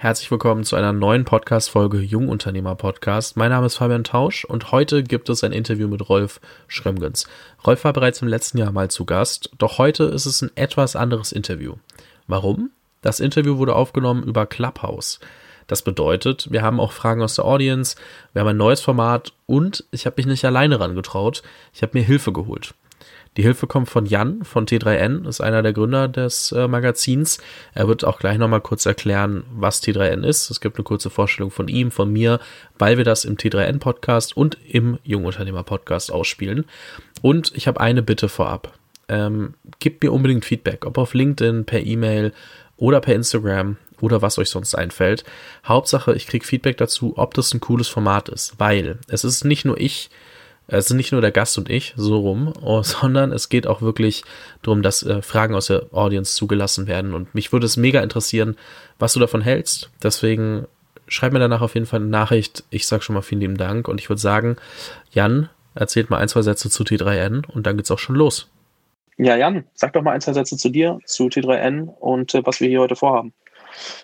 Herzlich willkommen zu einer neuen Podcast-Folge Jungunternehmer Podcast. Mein Name ist Fabian Tausch und heute gibt es ein Interview mit Rolf Schrömgens. Rolf war bereits im letzten Jahr mal zu Gast, doch heute ist es ein etwas anderes Interview. Warum? Das Interview wurde aufgenommen über Clubhouse. Das bedeutet, wir haben auch Fragen aus der Audience, wir haben ein neues Format und ich habe mich nicht alleine rangetraut, ich habe mir Hilfe geholt. Die Hilfe kommt von Jan von T3N, ist einer der Gründer des äh, Magazins. Er wird auch gleich nochmal kurz erklären, was T3N ist. Es gibt eine kurze Vorstellung von ihm, von mir, weil wir das im T3N Podcast und im Jungunternehmer Podcast ausspielen. Und ich habe eine Bitte vorab. Ähm, gebt mir unbedingt Feedback, ob auf LinkedIn, per E-Mail oder per Instagram oder was euch sonst einfällt. Hauptsache, ich kriege Feedback dazu, ob das ein cooles Format ist, weil es ist nicht nur ich, es sind nicht nur der Gast und ich, so rum, oh, sondern es geht auch wirklich darum, dass äh, Fragen aus der Audience zugelassen werden. Und mich würde es mega interessieren, was du davon hältst. Deswegen schreib mir danach auf jeden Fall eine Nachricht. Ich sage schon mal vielen lieben Dank. Und ich würde sagen, Jan, erzählt mal ein, zwei Sätze zu T3N und dann geht's auch schon los. Ja, Jan, sag doch mal ein, zwei Sätze zu dir, zu T3N und äh, was wir hier heute vorhaben.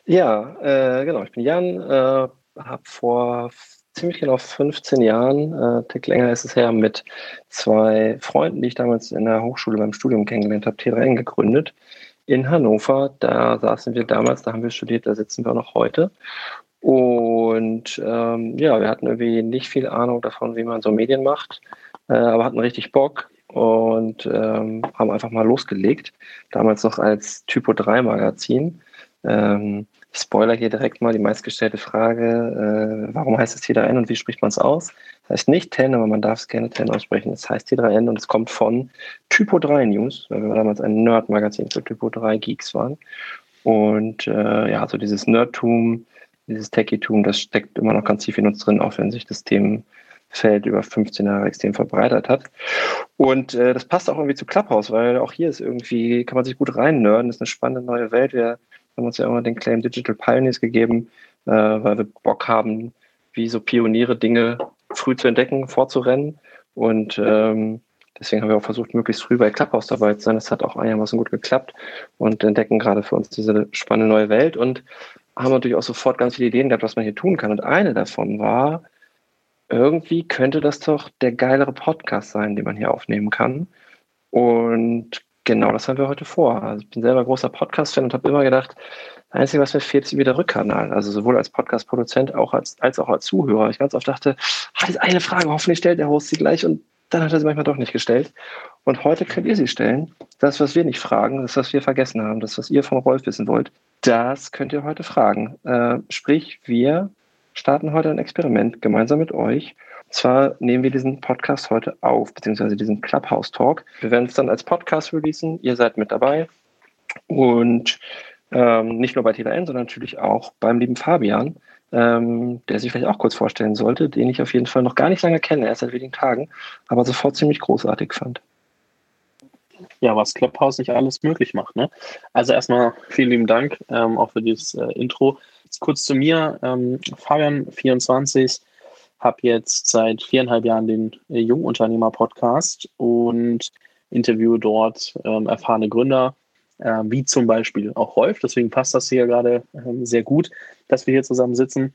Ja, äh, genau. Ich bin Jan, äh, habe vor ziemlich genau 15 Jahren, äh, Tick länger ist es her, mit zwei Freunden, die ich damals in der Hochschule beim Studium kennengelernt habe, T3N gegründet in Hannover. Da saßen wir damals, da haben wir studiert, da sitzen wir noch heute. Und ähm, ja, wir hatten irgendwie nicht viel Ahnung davon, wie man so Medien macht, äh, aber hatten richtig Bock und ähm, haben einfach mal losgelegt. Damals noch als Typo 3 Magazin. Ähm, spoiler hier direkt mal die meistgestellte Frage, äh, warum heißt es T3N und wie spricht man es aus? Das heißt nicht 10, aber man darf es gerne 10 aussprechen. Es heißt T3N und es kommt von Typo 3 News, weil wir damals ein Nerd-Magazin für Typo 3 Geeks waren. Und äh, ja, so dieses Nerdtum, dieses Techie-Tum, das steckt immer noch ganz tief in uns drin, auch wenn sich das Themenfeld über 15 Jahre extrem verbreitert hat. Und äh, das passt auch irgendwie zu Clubhouse, weil auch hier ist irgendwie, kann man sich gut rein das ist eine spannende neue Welt. Wir haben uns ja immer den Claim Digital Pioneers gegeben, äh, weil wir Bock haben, wie so Pioniere Dinge früh zu entdecken, vorzurennen. Und ähm, deswegen haben wir auch versucht, möglichst früh bei Clubhouse dabei zu sein. Das hat auch einigermaßen gut geklappt und entdecken gerade für uns diese spannende neue Welt und haben natürlich auch sofort ganz viele Ideen gehabt, was man hier tun kann. Und eine davon war, irgendwie könnte das doch der geilere Podcast sein, den man hier aufnehmen kann. Und Genau, das haben wir heute vor. Also ich bin selber großer Podcast-Fan und habe immer gedacht, das Einzige, was mir fehlt, ist wieder der Rückkanal. Also sowohl als Podcast-Produzent auch als, als auch als Zuhörer. Ich ganz oft dachte, ah, das ist eine Frage, hoffentlich stellt der Host sie gleich und dann hat er sie manchmal doch nicht gestellt. Und heute könnt ihr sie stellen. Das, was wir nicht fragen, das, was wir vergessen haben, das, was ihr vom Rolf wissen wollt, das könnt ihr heute fragen. Äh, sprich, wir starten heute ein Experiment gemeinsam mit euch zwar nehmen wir diesen Podcast heute auf, beziehungsweise diesen Clubhouse Talk. Wir werden es dann als Podcast releasen. Ihr seid mit dabei. Und ähm, nicht nur bei TLN, sondern natürlich auch beim lieben Fabian, ähm, der sich vielleicht auch kurz vorstellen sollte, den ich auf jeden Fall noch gar nicht lange kenne, erst seit wenigen Tagen, aber sofort ziemlich großartig fand. Ja, was Clubhouse nicht alles möglich macht. Ne? Also erstmal vielen lieben Dank ähm, auch für dieses äh, Intro. Jetzt kurz zu mir. Ähm, Fabian, 24, habe jetzt seit viereinhalb Jahren den äh, Jungunternehmer-Podcast und interviewe dort ähm, erfahrene Gründer, äh, wie zum Beispiel auch Rolf. Deswegen passt das hier gerade ähm, sehr gut, dass wir hier zusammen sitzen.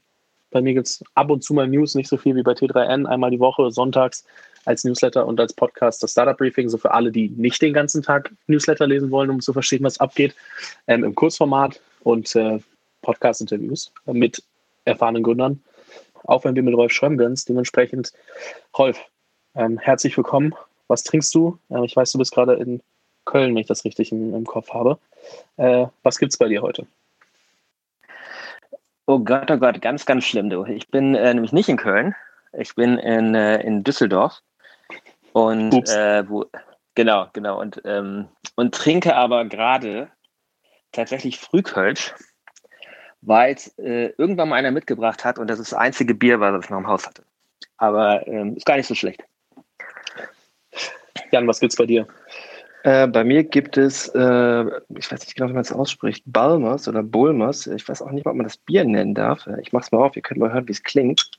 Bei mir gibt es ab und zu mal News, nicht so viel wie bei T3N, einmal die Woche, sonntags als Newsletter und als Podcast das Startup Briefing, so für alle, die nicht den ganzen Tag Newsletter lesen wollen, um zu verstehen, was abgeht, ähm, im Kurzformat und äh, Podcast-Interviews mit erfahrenen Gründern auch wenn wir mit Rolf Schrömgens. Dementsprechend, Rolf, ähm, herzlich willkommen. Was trinkst du? Ähm, ich weiß, du bist gerade in Köln, wenn ich das richtig im, im Kopf habe. Äh, was gibt es bei dir heute? Oh Gott, oh Gott, ganz, ganz schlimm, du. Ich bin äh, nämlich nicht in Köln. Ich bin in, äh, in Düsseldorf. Und äh, wo, genau, genau. Und, ähm, und trinke aber gerade tatsächlich Frühkölsch weil es äh, irgendwann mal einer mitgebracht hat und das ist das einzige Bier, was ich noch im Haus hatte. Aber ähm, ist gar nicht so schlecht. Jan, was gibt's bei dir? Äh, bei mir gibt es, äh, ich weiß nicht genau, wie man es ausspricht, Balmers oder Bulmers. Ich weiß auch nicht, ob man das Bier nennen darf. Ich mach's mal auf, ihr könnt mal hören, wie es klingt.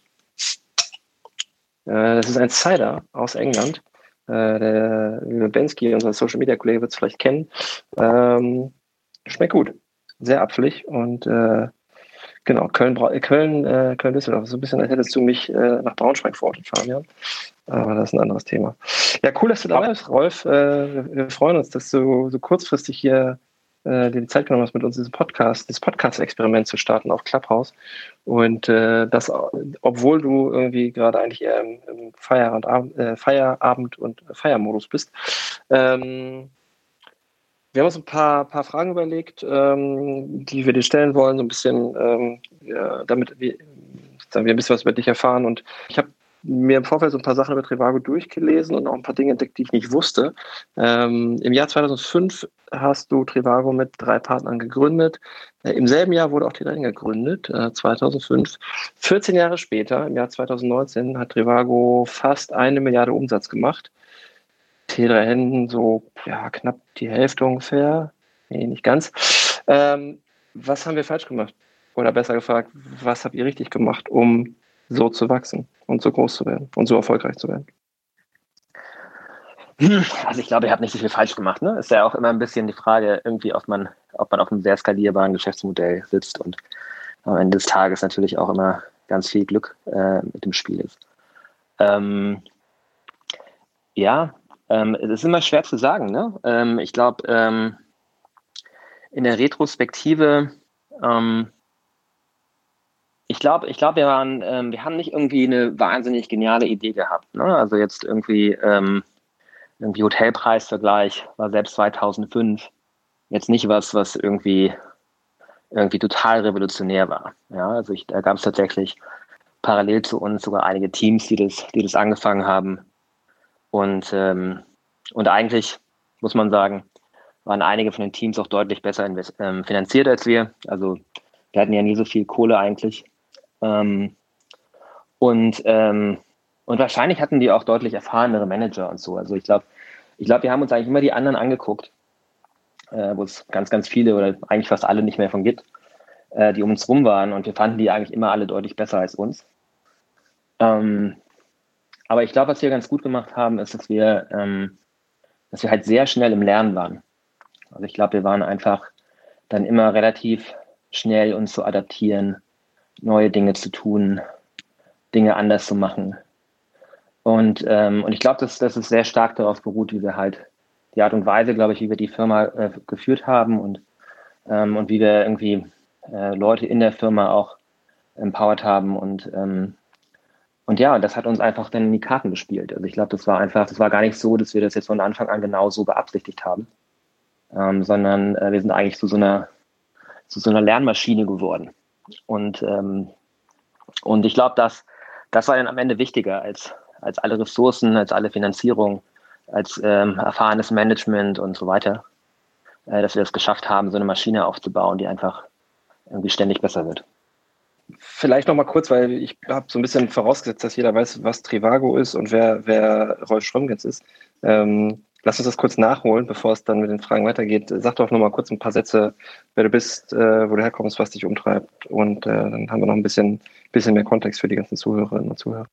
Äh, das ist ein Cider aus England. Äh, der Bensky, unser Social Media Kollege, wird es vielleicht kennen. Ähm, schmeckt gut sehr apfelig und äh, Genau, Köln, Köln, äh, Köln Düsseldorf. So ein bisschen, als hättest du mich äh, nach Braunschweig verortet, Fabian. Aber das ist ein anderes Thema. Ja, cool, dass du dabei bist, Rolf. Äh, wir freuen uns, dass du so kurzfristig hier äh, dir die Zeit genommen hast, mit uns diesen Podcast, dieses Podcast-Experiment zu starten auf Clubhouse. Und äh, das, obwohl du irgendwie gerade eigentlich eher im, im Feierabend, äh, Feierabend und Feiermodus bist. Ähm, wir haben uns ein paar, paar Fragen überlegt, ähm, die wir dir stellen wollen, so ein bisschen, ähm, ja, damit wir, wir ein bisschen was über dich erfahren. Und ich habe mir im Vorfeld so ein paar Sachen über Trivago durchgelesen und auch ein paar Dinge entdeckt, die ich nicht wusste. Ähm, Im Jahr 2005 hast du Trivago mit drei Partnern gegründet. Äh, Im selben Jahr wurde auch T3N gegründet, äh, 2005. 14 Jahre später, im Jahr 2019, hat Trivago fast eine Milliarde Umsatz gemacht. T3N so ja, knapp die Hälfte ungefähr. Nee, nicht ganz. Ähm, was haben wir falsch gemacht? Oder besser gefragt, was habt ihr richtig gemacht, um so zu wachsen und so groß zu werden und so erfolgreich zu werden? Also ich glaube, ihr habt nicht so viel falsch gemacht. Ne? Ist ja auch immer ein bisschen die Frage, irgendwie, ob man, ob man auf einem sehr skalierbaren Geschäftsmodell sitzt und am Ende des Tages natürlich auch immer ganz viel Glück äh, mit dem Spiel ist. Ähm, ja, ähm, es ist immer schwer zu sagen. Ne? Ähm, ich glaube, ähm, in der Retrospektive ähm, ich glaube, ich glaube, wir waren, ähm, wir haben nicht irgendwie eine wahnsinnig geniale Idee gehabt. Ne? Also jetzt irgendwie, ähm, irgendwie Hotelpreisvergleich war selbst 2005 jetzt nicht was, was irgendwie irgendwie total revolutionär war. Ja, also ich, da gab es tatsächlich parallel zu uns sogar einige Teams, die das, die das angefangen haben. Und, ähm, und eigentlich muss man sagen, waren einige von den Teams auch deutlich besser ähm, finanziert als wir. Also wir hatten ja nie so viel Kohle eigentlich. Ähm, und, ähm, und wahrscheinlich hatten die auch deutlich erfahrenere Manager und so. Also ich glaube, ich glaube, wir haben uns eigentlich immer die anderen angeguckt, äh, wo es ganz, ganz viele oder eigentlich fast alle nicht mehr von gibt, äh, die um uns rum waren. Und wir fanden die eigentlich immer alle deutlich besser als uns. Ähm, aber ich glaube, was wir ganz gut gemacht haben, ist, dass wir, ähm, dass wir halt sehr schnell im Lernen waren. Also ich glaube, wir waren einfach dann immer relativ schnell uns zu adaptieren, neue Dinge zu tun, Dinge anders zu machen. Und, ähm, und ich glaube, dass, dass es sehr stark darauf beruht, wie wir halt die Art und Weise, glaube ich, wie wir die Firma äh, geführt haben und, ähm, und wie wir irgendwie äh, Leute in der Firma auch empowered haben und ähm, und ja, das hat uns einfach dann in die Karten gespielt. Also ich glaube, das war einfach, das war gar nicht so, dass wir das jetzt von Anfang an genau so beabsichtigt haben, ähm, sondern äh, wir sind eigentlich zu so einer zu so einer Lernmaschine geworden. Und, ähm, und ich glaube, dass das war dann am Ende wichtiger als, als alle Ressourcen, als alle Finanzierung, als ähm, erfahrenes Management und so weiter, äh, dass wir es geschafft haben, so eine Maschine aufzubauen, die einfach irgendwie ständig besser wird. Vielleicht noch mal kurz, weil ich habe so ein bisschen vorausgesetzt, dass jeder weiß, was Trivago ist und wer, wer Rolf Schrömgens ist. Ähm, Lass uns das kurz nachholen, bevor es dann mit den Fragen weitergeht. Sag doch noch mal kurz ein paar Sätze, wer du bist, äh, wo du herkommst, was dich umtreibt. Und äh, dann haben wir noch ein bisschen, bisschen mehr Kontext für die ganzen Zuhörerinnen und Zuhörer.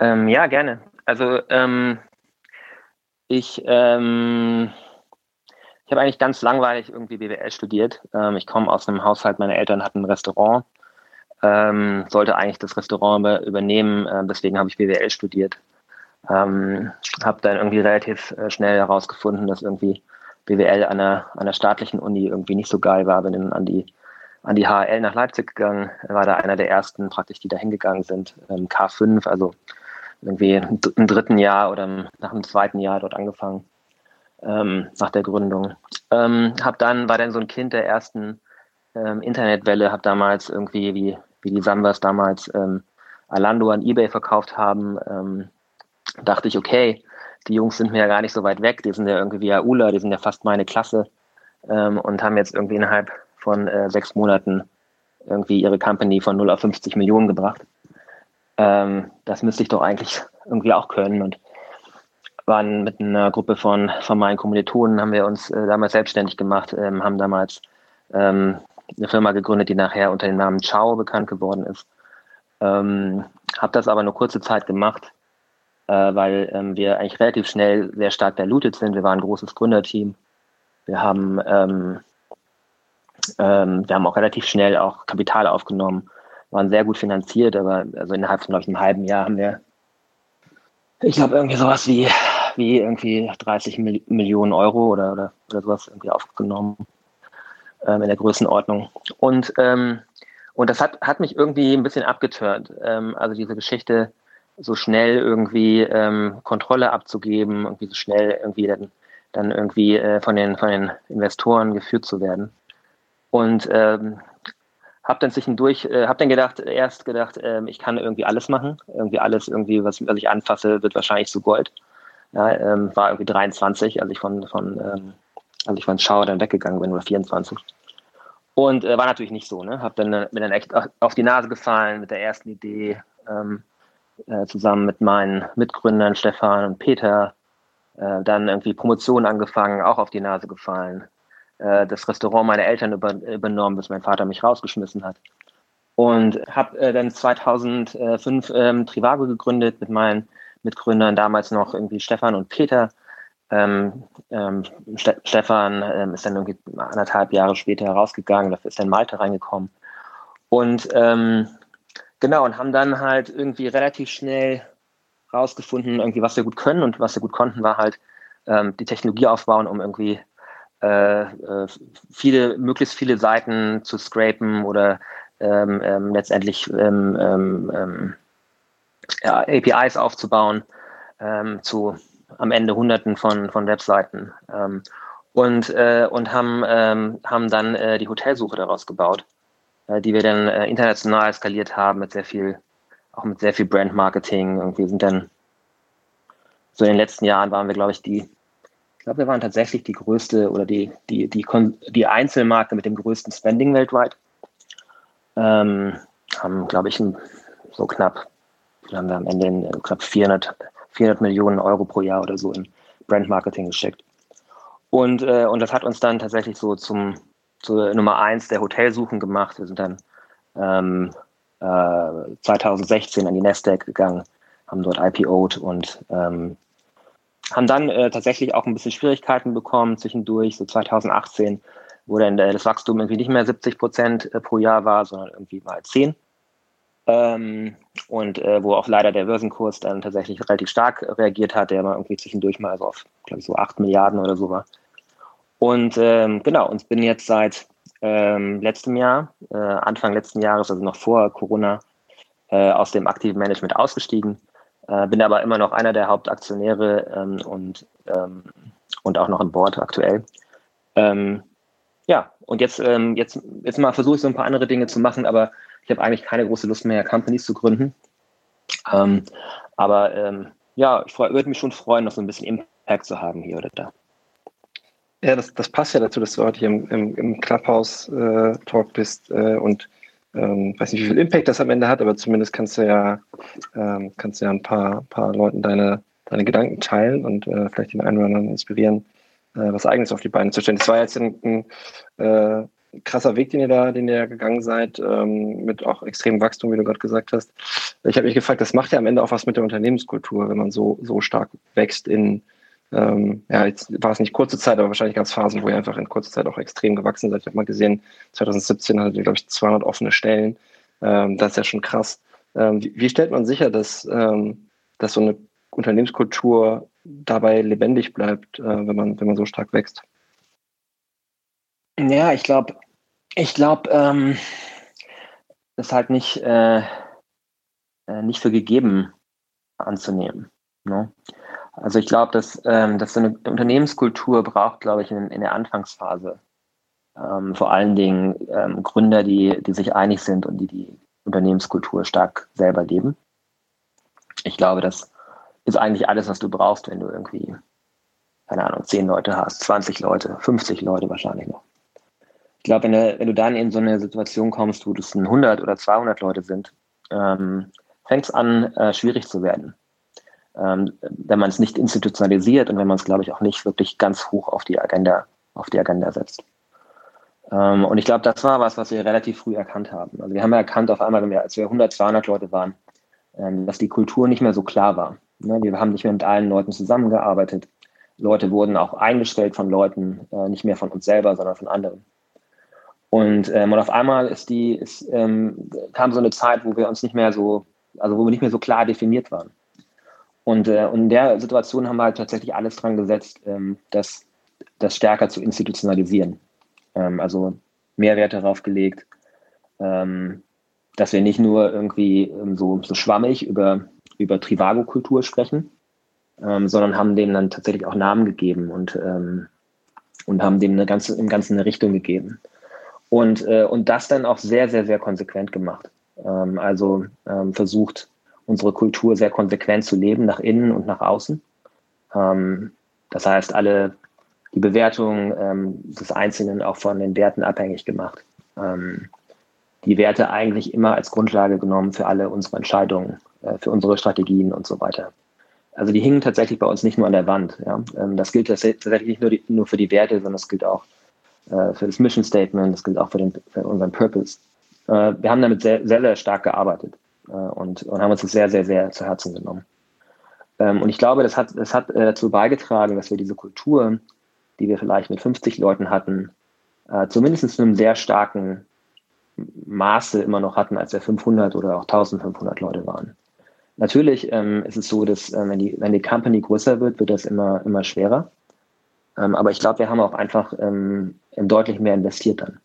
Ähm, ja, gerne. Also ähm, ich, ähm, habe eigentlich ganz langweilig irgendwie BWL studiert. Ähm, ich komme aus einem Haushalt, meine Eltern hatten ein Restaurant, ähm, sollte eigentlich das Restaurant übernehmen, äh, deswegen habe ich BWL studiert. Ähm, habe dann irgendwie relativ äh, schnell herausgefunden, dass irgendwie BWL an der, an der staatlichen Uni irgendwie nicht so geil war. Bin dann an die, an die HL nach Leipzig gegangen, war da einer der ersten praktisch, die da hingegangen sind. Ähm, K5, also irgendwie im dritten Jahr oder nach dem zweiten Jahr dort angefangen, ähm, nach der Gründung. Ähm, hab dann, war dann so ein Kind der ersten ähm, Internetwelle, habe damals irgendwie, wie, wie die Sambas damals ähm, Alando an Ebay verkauft haben, ähm, dachte ich, okay, die Jungs sind mir ja gar nicht so weit weg, die sind ja irgendwie wie Aula, die sind ja fast meine Klasse ähm, und haben jetzt irgendwie innerhalb von äh, sechs Monaten irgendwie ihre Company von 0 auf 50 Millionen gebracht. Ähm, das müsste ich doch eigentlich irgendwie auch können und waren mit einer Gruppe von, von meinen Kommilitonen, haben wir uns äh, damals selbstständig gemacht, ähm, haben damals ähm, eine Firma gegründet, die nachher unter dem Namen Ciao bekannt geworden ist. Ähm, habe das aber nur kurze Zeit gemacht, äh, weil ähm, wir eigentlich relativ schnell sehr stark diluted sind. Wir waren ein großes Gründerteam. Wir haben, ähm, ähm, wir haben auch relativ schnell auch Kapital aufgenommen, waren sehr gut finanziert, aber also innerhalb von, glaube ich, einem halben Jahr haben wir, ich glaube, irgendwie sowas wie, wie irgendwie 30 Mil Millionen Euro oder, oder, oder sowas irgendwie aufgenommen ähm, in der Größenordnung. Und, ähm, und das hat, hat mich irgendwie ein bisschen abgetört. Ähm, also diese Geschichte, so schnell irgendwie ähm, Kontrolle abzugeben, irgendwie so schnell irgendwie dann, dann irgendwie äh, von, den, von den Investoren geführt zu werden. Und ähm, habe dann zwischendurch, äh, habe dann gedacht, erst gedacht, äh, ich kann irgendwie alles machen, irgendwie alles, irgendwie was, was ich anfasse, wird wahrscheinlich zu Gold. Ja, ähm, war irgendwie 23, als ich von, von ähm, als ich von Schauer dann weggegangen bin oder 24. Und äh, war natürlich nicht so, ne? Hab dann, äh, bin dann echt auf die Nase gefallen mit der ersten Idee, ähm, äh, zusammen mit meinen Mitgründern Stefan und Peter. Äh, dann irgendwie Promotion angefangen, auch auf die Nase gefallen. Äh, das Restaurant meiner Eltern über, übernommen, bis mein Vater mich rausgeschmissen hat. Und habe äh, dann 2005 ähm, Trivago gegründet mit meinen Mitgründern, damals noch irgendwie Stefan und Peter. Ähm, ähm, Ste Stefan ähm, ist dann irgendwie anderthalb Jahre später herausgegangen, dafür ist dann Malte reingekommen. Und ähm, genau, und haben dann halt irgendwie relativ schnell rausgefunden, irgendwie, was wir gut können und was wir gut konnten, war halt ähm, die Technologie aufbauen, um irgendwie äh, äh, viele, möglichst viele Seiten zu scrapen oder ähm, letztendlich ja, APIs aufzubauen zu am Ende Hunderten von, von Webseiten und, äh, und haben, haben dann äh, die Hotelsuche daraus gebaut, äh, die wir dann äh, international skaliert haben mit sehr viel, auch mit sehr viel Brand-Marketing. Wir sind dann so in den letzten Jahren waren wir, glaube ich, die ich glaube, wir waren tatsächlich die größte oder die, die, die, die Einzelmarke mit dem größten Spending weltweit. Ähm, haben, glaube ich, so knapp, haben wir am Ende in, äh, knapp 400, 400 Millionen Euro pro Jahr oder so in Brand Marketing geschickt. Und, äh, und das hat uns dann tatsächlich so zum zur Nummer eins der Hotelsuchen gemacht. Wir sind dann ähm, äh, 2016 an die Nasdaq gegangen, haben dort IPO'd und ähm, haben dann äh, tatsächlich auch ein bisschen Schwierigkeiten bekommen zwischendurch. So 2018, wo dann äh, das Wachstum irgendwie nicht mehr 70 Prozent äh, pro Jahr war, sondern irgendwie mal 10. Ähm, und äh, wo auch leider der Börsenkurs dann tatsächlich relativ stark reagiert hat, der mal irgendwie zwischendurch mal so auf, glaube ich, so 8 Milliarden oder so war. Und ähm, genau, und bin jetzt seit ähm, letztem Jahr, äh, Anfang letzten Jahres, also noch vor Corona, äh, aus dem aktiven Management ausgestiegen äh, bin aber immer noch einer der Hauptaktionäre ähm, und, ähm, und auch noch im Board aktuell. Ähm, ja, und jetzt, jetzt, jetzt mal versuche ich so ein paar andere Dinge zu machen, aber ich habe eigentlich keine große Lust mehr, Companies zu gründen. Ähm, aber ähm, ja, ich würde mich schon freuen, noch so ein bisschen Impact zu haben hier oder da. Ja, das, das passt ja dazu, dass du heute hier im, im, im Clubhouse-Talk äh, bist äh, und ähm, weiß nicht, wie viel Impact das am Ende hat, aber zumindest kannst du ja, ähm, kannst du ja ein paar, paar Leuten deine, deine Gedanken teilen und äh, vielleicht den einen oder anderen inspirieren, äh, was Eigenes auf die Beine zu stellen. Das war jetzt ein, ein äh, krasser Weg, den ihr da, den ihr gegangen seid, ähm, mit auch extremem Wachstum, wie du gerade gesagt hast. Ich habe mich gefragt, das macht ja am Ende auch was mit der Unternehmenskultur, wenn man so, so stark wächst in, ähm, ja, jetzt war es nicht kurze Zeit, aber wahrscheinlich ganz Phasen, wo ihr einfach in kurzer Zeit auch extrem gewachsen seid. Ich habe mal gesehen, 2017 hattet ihr, glaube ich, 200 offene Stellen. Ähm, das ist ja schon krass. Ähm, wie, wie, stellt man sicher, dass, ähm, dass so eine Unternehmenskultur dabei lebendig bleibt, äh, wenn, man, wenn man so stark wächst? Ja, ich glaube, ich glaube, ähm, das ist halt nicht, äh, äh, nicht für gegeben anzunehmen. Ne? Also ich glaube, dass, ähm, dass eine Unternehmenskultur braucht, glaube ich, in, in der Anfangsphase ähm, vor allen Dingen ähm, Gründer, die, die sich einig sind und die die Unternehmenskultur stark selber leben. Ich glaube, das ist eigentlich alles, was du brauchst, wenn du irgendwie, keine Ahnung, 10 Leute hast, 20 Leute, 50 Leute wahrscheinlich noch. Ich glaube, wenn du, wenn du dann in so eine Situation kommst, wo es 100 oder 200 Leute sind, ähm, fängt es an, äh, schwierig zu werden ähm, wenn man es nicht institutionalisiert und wenn man es, glaube ich, auch nicht wirklich ganz hoch auf die Agenda, auf die Agenda setzt. Ähm, und ich glaube, das war was, was wir relativ früh erkannt haben. Also wir haben ja erkannt auf einmal, wenn wir, als wir 100, 200 Leute waren, ähm, dass die Kultur nicht mehr so klar war. Ne? Wir haben nicht mehr mit allen Leuten zusammengearbeitet. Leute wurden auch eingestellt von Leuten, äh, nicht mehr von uns selber, sondern von anderen. Und, ähm, und auf einmal ist die, ist, ähm, kam so eine Zeit, wo wir uns nicht mehr so, also wo wir nicht mehr so klar definiert waren. Und, äh, und in der Situation haben wir halt tatsächlich alles dran gesetzt, ähm, das, das stärker zu institutionalisieren. Ähm, also Mehrwert darauf gelegt, ähm, dass wir nicht nur irgendwie ähm, so, so schwammig über, über Trivago-Kultur sprechen, ähm, sondern haben dem dann tatsächlich auch Namen gegeben und, und haben dem eine ganze, im Ganzen eine Richtung gegeben. Und, äh, und das dann auch sehr, sehr, sehr konsequent gemacht. Ähm, also ähm, versucht, unsere Kultur sehr konsequent zu leben, nach innen und nach außen. Ähm, das heißt, alle die Bewertung ähm, des Einzelnen auch von den Werten abhängig gemacht. Ähm, die Werte eigentlich immer als Grundlage genommen für alle unsere Entscheidungen, äh, für unsere Strategien und so weiter. Also die hingen tatsächlich bei uns nicht nur an der Wand. Ja? Ähm, das gilt tatsächlich nicht nur, die, nur, für die Werte, sondern es gilt auch für das Mission Statement, das gilt auch für, den, für unseren Purpose. Äh, wir haben damit sehr, sehr, sehr stark gearbeitet äh, und, und haben uns das sehr, sehr, sehr zu Herzen genommen. Ähm, und ich glaube, das hat, das hat äh, dazu beigetragen, dass wir diese Kultur, die wir vielleicht mit 50 Leuten hatten, äh, zumindest in einem sehr starken Maße immer noch hatten, als wir 500 oder auch 1500 Leute waren. Natürlich ähm, ist es so, dass äh, wenn, die, wenn die Company größer wird, wird das immer, immer schwerer. Ähm, aber ich glaube, wir haben auch einfach ähm, deutlich mehr investiert dann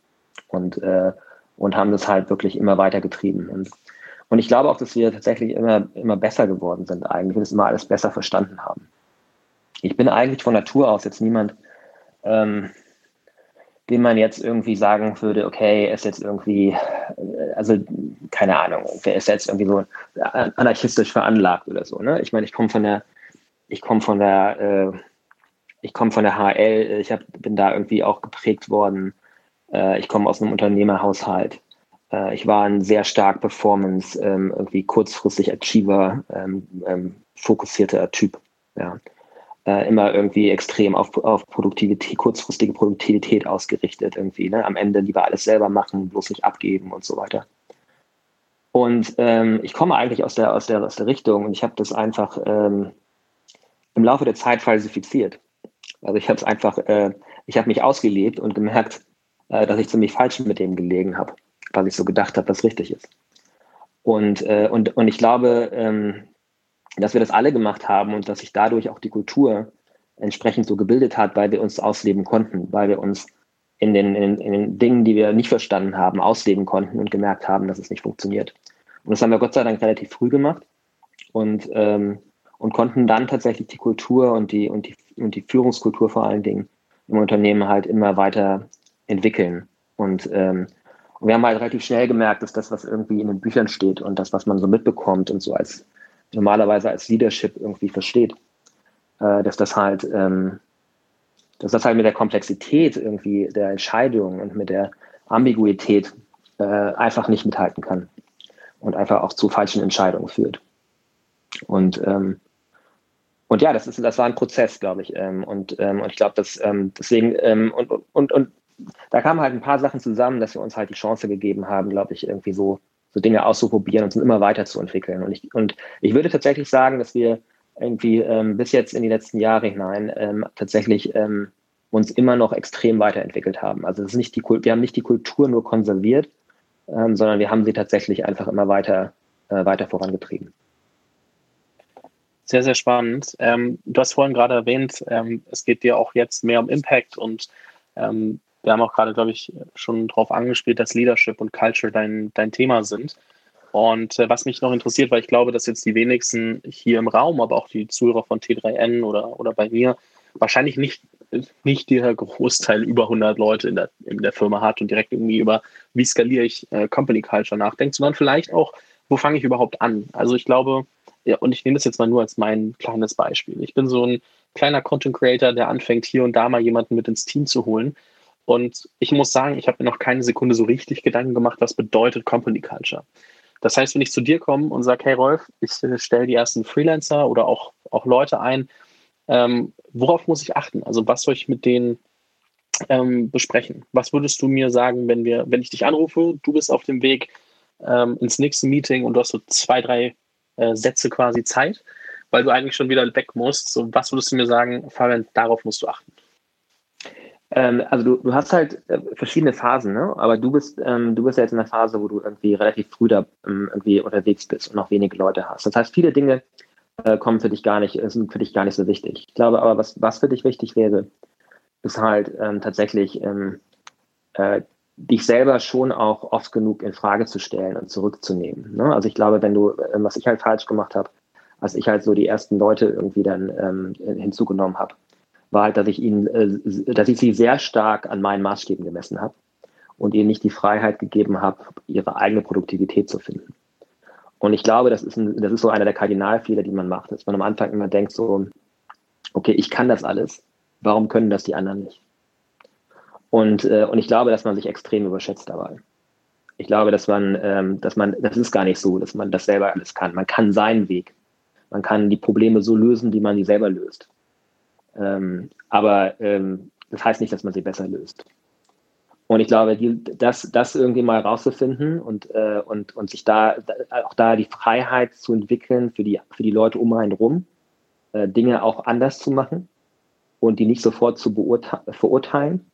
und, äh, und haben das halt wirklich immer weiter getrieben. Und, und ich glaube auch, dass wir tatsächlich immer, immer besser geworden sind eigentlich und es immer alles besser verstanden haben. Ich bin eigentlich von Natur aus jetzt niemand, ähm, dem man jetzt irgendwie sagen würde, okay, ist jetzt irgendwie, äh, also keine Ahnung, wer ist jetzt irgendwie so anarchistisch veranlagt oder so. Ne? Ich meine, ich komme von der, ich komme von der, äh, ich komme von der HL, ich hab, bin da irgendwie auch geprägt worden. Äh, ich komme aus einem Unternehmerhaushalt. Äh, ich war ein sehr stark Performance, ähm, irgendwie kurzfristig Achiever, ähm, ähm, fokussierter Typ. Ja äh, immer irgendwie extrem auf, auf Produktivität, kurzfristige Produktivität ausgerichtet irgendwie. Ne? Am Ende lieber alles selber machen, bloß nicht abgeben und so weiter. Und ähm, ich komme eigentlich aus der, aus der, aus der Richtung und ich habe das einfach ähm, im Laufe der Zeit falsifiziert. Also ich habe es einfach, äh, ich habe mich ausgelebt und gemerkt, äh, dass ich ziemlich falsch mit dem gelegen habe, weil ich so gedacht habe, was richtig ist. Und, äh, und, und ich glaube, ähm, dass wir das alle gemacht haben und dass sich dadurch auch die Kultur entsprechend so gebildet hat, weil wir uns ausleben konnten, weil wir uns in den, in, in den Dingen, die wir nicht verstanden haben, ausleben konnten und gemerkt haben, dass es nicht funktioniert. Und das haben wir Gott sei Dank relativ früh gemacht und, ähm, und konnten dann tatsächlich die Kultur und die, und, die, und die Führungskultur vor allen Dingen im Unternehmen halt immer weiter entwickeln. Und, ähm, und wir haben halt relativ schnell gemerkt, dass das, was irgendwie in den Büchern steht und das, was man so mitbekommt und so als normalerweise als Leadership irgendwie versteht. Äh, dass das halt, ähm, dass das halt mit der Komplexität irgendwie der Entscheidung und mit der Ambiguität äh, einfach nicht mithalten kann und einfach auch zu falschen Entscheidungen führt. Und ähm, und ja, das ist, das war ein Prozess, glaube ich. Ähm, und, ähm, und ich glaube, dass ähm, deswegen und, und, und da kamen halt ein paar Sachen zusammen, dass wir uns halt die Chance gegeben haben, glaube ich, irgendwie so so Dinge auszuprobieren und immer weiterzuentwickeln. Und ich, und ich würde tatsächlich sagen, dass wir irgendwie bis jetzt in die letzten Jahre hinein tatsächlich uns immer noch extrem weiterentwickelt haben. Also es ist nicht die wir haben nicht die Kultur nur konserviert, sondern wir haben sie tatsächlich einfach immer weiter, äh, weiter vorangetrieben. Sehr, sehr spannend. Ähm, du hast vorhin gerade erwähnt, ähm, es geht dir auch jetzt mehr um Impact und ähm, wir haben auch gerade, glaube ich, schon darauf angespielt, dass Leadership und Culture dein, dein Thema sind. Und äh, was mich noch interessiert, weil ich glaube, dass jetzt die wenigsten hier im Raum, aber auch die Zuhörer von T3N oder, oder bei mir, wahrscheinlich nicht, nicht der Großteil über 100 Leute in der, in der Firma hat und direkt irgendwie über, wie skaliere ich äh, Company Culture nachdenkt, sondern vielleicht auch, wo fange ich überhaupt an? Also ich glaube, ja, und ich nehme das jetzt mal nur als mein kleines Beispiel. Ich bin so ein kleiner Content Creator, der anfängt, hier und da mal jemanden mit ins Team zu holen. Und ich muss sagen, ich habe mir noch keine Sekunde so richtig Gedanken gemacht, was bedeutet Company Culture. Das heißt, wenn ich zu dir komme und sage, hey Rolf, ich stelle die ersten Freelancer oder auch, auch Leute ein, ähm, worauf muss ich achten? Also was soll ich mit denen ähm, besprechen? Was würdest du mir sagen, wenn wir, wenn ich dich anrufe, du bist auf dem Weg ähm, ins nächste Meeting und du hast so zwei, drei äh, Sätze quasi Zeit, weil du eigentlich schon wieder weg musst. So, was würdest du mir sagen, Fabian, darauf musst du achten? Ähm, also du, du hast halt äh, verschiedene Phasen, ne? aber du bist, ähm, du bist ja jetzt in der Phase, wo du irgendwie relativ früh da ähm, irgendwie unterwegs bist und noch wenige Leute hast. Das heißt, viele Dinge äh, kommen für dich gar nicht, sind für dich gar nicht so wichtig. Ich glaube aber, was, was für dich wichtig wäre, ist halt ähm, tatsächlich ähm, äh, dich selber schon auch oft genug in Frage zu stellen und zurückzunehmen. Ne? Also ich glaube, wenn du, äh, was ich halt falsch gemacht habe, als ich halt so die ersten Leute irgendwie dann ähm, hinzugenommen habe, war halt, dass ich ihnen, äh, dass ich sie sehr stark an meinen Maßstäben gemessen habe und ihnen nicht die Freiheit gegeben habe, ihre eigene Produktivität zu finden. Und ich glaube, das ist, ein, das ist so einer der Kardinalfehler, die man macht, dass man am Anfang immer denkt so, okay, ich kann das alles, warum können das die anderen nicht? Und, äh, und ich glaube, dass man sich extrem überschätzt dabei. Ich glaube, dass man, ähm, dass man, das ist gar nicht so, dass man das selber alles kann. Man kann seinen Weg. Man kann die Probleme so lösen, wie man sie selber löst. Ähm, aber ähm, das heißt nicht, dass man sie besser löst. Und ich glaube, die, das, das irgendwie mal rauszufinden und, äh, und, und sich da, auch da die Freiheit zu entwickeln für die, für die Leute um einen rum, äh, Dinge auch anders zu machen und die nicht sofort zu verurteilen,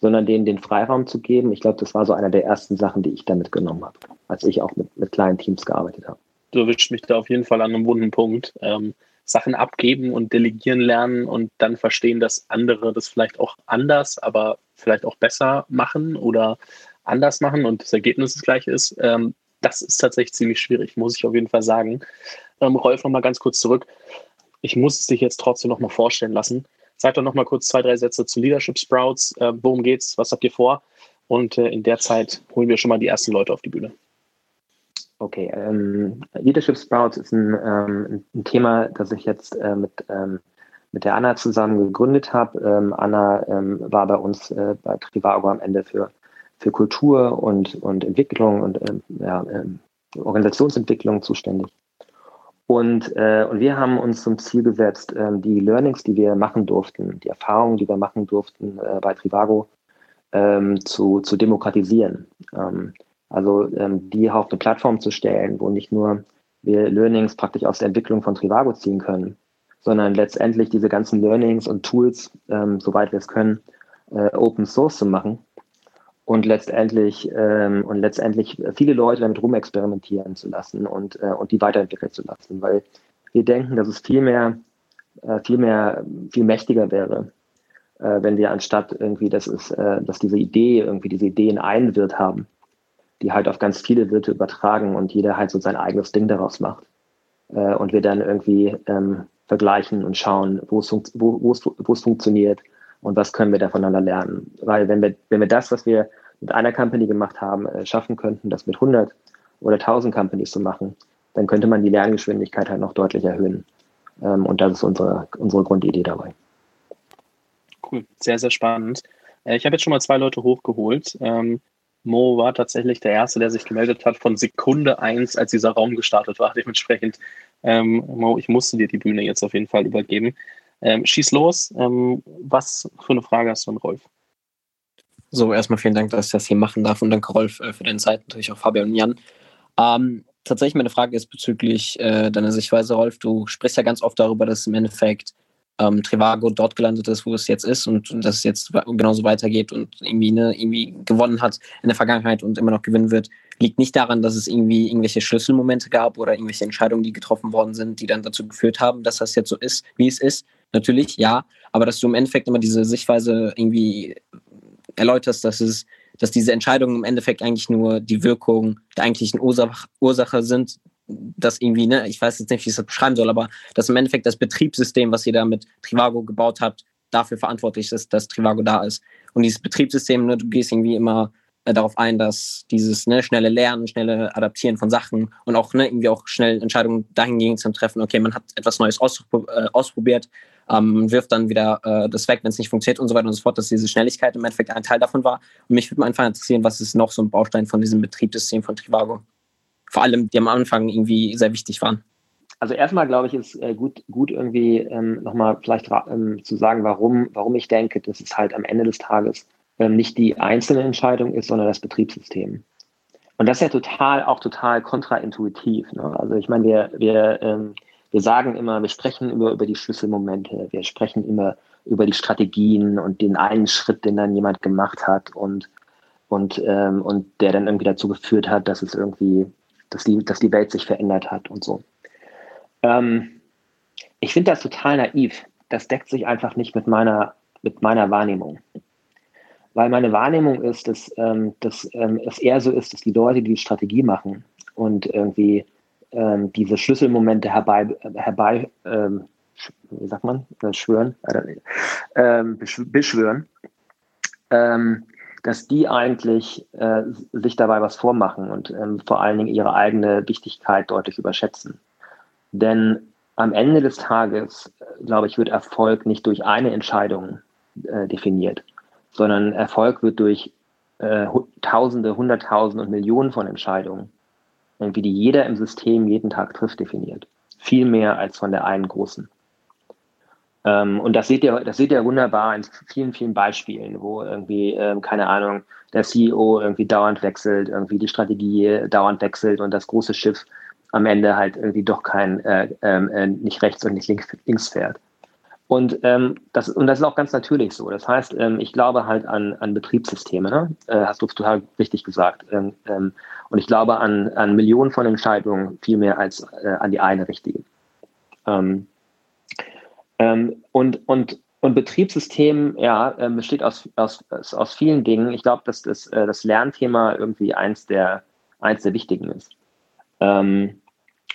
sondern denen den Freiraum zu geben. Ich glaube, das war so einer der ersten Sachen, die ich da mitgenommen habe, als ich auch mit, mit kleinen Teams gearbeitet habe. Du erwischt mich da auf jeden Fall an einem wunden Punkt. Ähm, Sachen abgeben und delegieren lernen und dann verstehen, dass andere das vielleicht auch anders, aber vielleicht auch besser machen oder anders machen und das Ergebnis das gleiche ist. Ähm, das ist tatsächlich ziemlich schwierig, muss ich auf jeden Fall sagen. Ähm, Rolf, noch mal ganz kurz zurück. Ich muss es dich jetzt trotzdem noch mal vorstellen lassen. Sag doch noch mal kurz zwei, drei Sätze zu Leadership Sprouts. Äh, worum geht's? Was habt ihr vor? Und äh, in der Zeit holen wir schon mal die ersten Leute auf die Bühne. Okay, ähm, Leadership Sprouts ist ein, ähm, ein, Thema, das ich jetzt äh, mit, ähm, mit der Anna zusammen gegründet habe. Ähm, Anna ähm, war bei uns äh, bei Trivago am Ende für, für Kultur und, und Entwicklung und ähm, ja, Organisationsentwicklung zuständig. Und, äh, und wir haben uns zum Ziel gesetzt, äh, die Learnings, die wir machen durften, die Erfahrungen, die wir machen durften äh, bei Trivago, ähm, zu, zu demokratisieren. Ähm, also ähm, die auf eine Plattform zu stellen, wo nicht nur wir Learnings praktisch aus der Entwicklung von Trivago ziehen können, sondern letztendlich diese ganzen Learnings und Tools, ähm, soweit wir es können, äh, Open Source zu machen und letztendlich ähm, und letztendlich viele Leute damit rumexperimentieren zu lassen und äh, und die weiterentwickeln zu lassen, weil wir denken, dass es viel mehr äh, viel mehr viel mächtiger wäre, äh, wenn wir anstatt irgendwie, dass es äh, dass diese Idee irgendwie diese Ideen einen Wirt haben, die halt auf ganz viele Wirte übertragen und jeder halt so sein eigenes Ding daraus macht äh, und wir dann irgendwie ähm, vergleichen und schauen, wo es wo, wo es funktioniert und was können wir da voneinander lernen, weil wenn wir wenn wir das, was wir mit einer Company gemacht haben, äh, schaffen könnten, das mit 100 oder 1000 Companies zu machen, dann könnte man die Lerngeschwindigkeit halt noch deutlich erhöhen. Ähm, und das ist unsere, unsere Grundidee dabei. Cool, sehr, sehr spannend. Äh, ich habe jetzt schon mal zwei Leute hochgeholt. Ähm, Mo war tatsächlich der Erste, der sich gemeldet hat von Sekunde eins, als dieser Raum gestartet war. Dementsprechend, ähm, Mo, ich musste dir die Bühne jetzt auf jeden Fall übergeben. Ähm, schieß los. Ähm, was für eine Frage hast du an Rolf? So, erstmal vielen Dank, dass ich das hier machen darf und danke, Rolf, äh, für deine Zeit, natürlich auch Fabian und Jan. Ähm, tatsächlich meine Frage ist bezüglich äh, deiner Sichtweise, Rolf. Du sprichst ja ganz oft darüber, dass im Endeffekt ähm, Trivago dort gelandet ist, wo es jetzt ist und, und dass es jetzt genauso weitergeht und irgendwie, ne, irgendwie gewonnen hat in der Vergangenheit und immer noch gewinnen wird, liegt nicht daran, dass es irgendwie irgendwelche Schlüsselmomente gab oder irgendwelche Entscheidungen, die getroffen worden sind, die dann dazu geführt haben, dass das jetzt so ist, wie es ist. Natürlich, ja, aber dass du im Endeffekt immer diese Sichtweise irgendwie erläuterst, dass es, dass diese Entscheidungen im Endeffekt eigentlich nur die Wirkung der eigentlichen Ursach Ursache sind, dass irgendwie, ne, ich weiß jetzt nicht, wie ich das beschreiben soll, aber dass im Endeffekt das Betriebssystem, was ihr da mit Trivago gebaut habt, dafür verantwortlich ist, dass Trivago da ist. Und dieses Betriebssystem, ne, du gehst irgendwie immer äh, darauf ein, dass dieses ne, schnelle Lernen, schnelle Adaptieren von Sachen und auch ne, irgendwie auch schnell Entscheidungen dahingehend zu treffen, okay, man hat etwas Neues auspro äh, ausprobiert, ähm, wirft dann wieder äh, das weg, wenn es nicht funktioniert und so weiter und so fort, dass diese Schnelligkeit im Endeffekt ein Teil davon war. Und mich würde mal einfach interessieren, was ist noch so ein Baustein von diesem Betriebssystem von Trivago? Vor allem, die am Anfang irgendwie sehr wichtig waren. Also erstmal glaube ich, ist äh, gut, gut irgendwie ähm, nochmal vielleicht ähm, zu sagen, warum, warum ich denke, dass es halt am Ende des Tages ähm, nicht die einzelne Entscheidung ist, sondern das Betriebssystem. Und das ist ja total, auch total kontraintuitiv. Ne? Also ich meine, wir, wir ähm, wir sagen immer, wir sprechen immer über die Schlüsselmomente, wir sprechen immer über die Strategien und den einen Schritt, den dann jemand gemacht hat und, und, ähm, und der dann irgendwie dazu geführt hat, dass es irgendwie, dass die, dass die Welt sich verändert hat und so. Ähm, ich finde das total naiv. Das deckt sich einfach nicht mit meiner, mit meiner Wahrnehmung. Weil meine Wahrnehmung ist, dass, ähm, dass ähm, es eher so ist, dass die Leute, die, die Strategie machen und irgendwie ähm, diese Schlüsselmomente herbei, herbei ähm, wie sagt man, äh, schwören, ähm, beschwören, ähm, dass die eigentlich äh, sich dabei was vormachen und ähm, vor allen Dingen ihre eigene Wichtigkeit deutlich überschätzen. Denn am Ende des Tages, äh, glaube ich, wird Erfolg nicht durch eine Entscheidung äh, definiert, sondern Erfolg wird durch äh, Tausende, Hunderttausende und Millionen von Entscheidungen, irgendwie die jeder im System jeden Tag trifft, definiert. Viel mehr als von der einen großen. Ähm, und das seht ihr, das seht ihr wunderbar in vielen, vielen Beispielen, wo irgendwie, ähm, keine Ahnung, der CEO irgendwie dauernd wechselt, irgendwie die Strategie dauernd wechselt und das große Schiff am Ende halt irgendwie doch kein, äh, ähm, äh, nicht rechts und nicht links, links fährt. Und, ähm, das, und das ist auch ganz natürlich so. Das heißt, ähm, ich glaube halt an, an Betriebssysteme, ne? äh, hast du total richtig gesagt. Ähm, ähm, und ich glaube an, an Millionen von Entscheidungen viel mehr als äh, an die eine richtige. Ähm, ähm, und, und, und Betriebssystem ja, äh, besteht aus, aus, aus vielen Dingen. Ich glaube, dass das, äh, das Lernthema irgendwie eins der, eins der wichtigen ist. Ähm,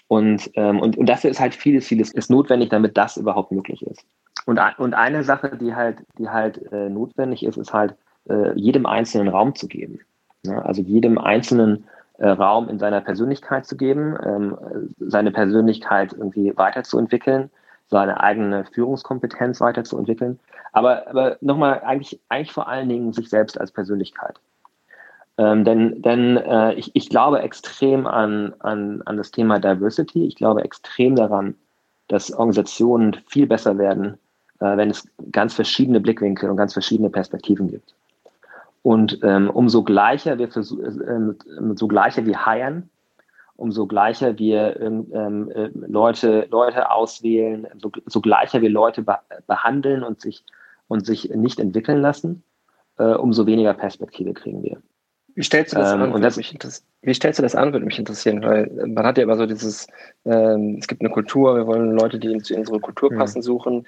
und, ähm, und, und dafür ist halt vieles, vieles ist notwendig, damit das überhaupt möglich ist. Und, und eine Sache, die halt, die halt äh, notwendig ist, ist halt, äh, jedem einzelnen Raum zu geben. Ja, also jedem einzelnen äh, Raum in seiner Persönlichkeit zu geben, ähm, seine Persönlichkeit irgendwie weiterzuentwickeln, seine eigene Führungskompetenz weiterzuentwickeln. Aber, aber nochmal, eigentlich, eigentlich vor allen Dingen sich selbst als Persönlichkeit. Ähm, denn denn äh, ich, ich glaube extrem an, an, an das Thema Diversity. Ich glaube extrem daran, dass Organisationen viel besser werden, äh, wenn es ganz verschiedene Blickwinkel und ganz verschiedene Perspektiven gibt. Und ähm, umso gleicher wir versuchen, äh, so gleicher wir heiern, umso gleicher wir ähm, ähm, äh, Leute, Leute auswählen, so, so gleicher wir Leute be behandeln und sich, und sich nicht entwickeln lassen, äh, umso weniger Perspektive kriegen wir. Wie stellst du das ähm, an? Und das, mich wie stellst du das an, würde mich interessieren, weil man hat ja immer so dieses, ähm, es gibt eine Kultur, wir wollen Leute, die zu unserer Kultur mhm. passen, suchen.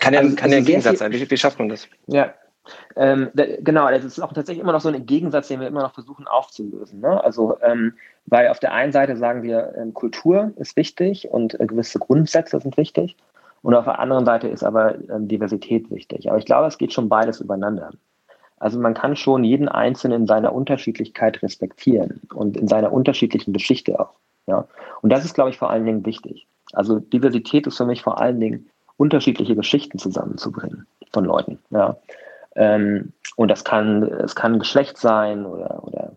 Kann ja, also, kann ja ein Gegensatz sein. Wie, wie schafft man das? Ja, ähm, genau, das ist auch tatsächlich immer noch so ein Gegensatz, den wir immer noch versuchen aufzulösen. Ne? Also, ähm, weil auf der einen Seite sagen wir, ähm, Kultur ist wichtig und äh, gewisse Grundsätze sind wichtig. Und auf der anderen Seite ist aber ähm, Diversität wichtig. Aber ich glaube, es geht schon beides übereinander. Also man kann schon jeden Einzelnen in seiner Unterschiedlichkeit respektieren und in seiner unterschiedlichen Geschichte auch. Ja? Und das ist, glaube ich, vor allen Dingen wichtig. Also Diversität ist für mich vor allen Dingen unterschiedliche Geschichten zusammenzubringen von Leuten. Ja? Ähm, und das kann, es kann Geschlecht sein oder, oder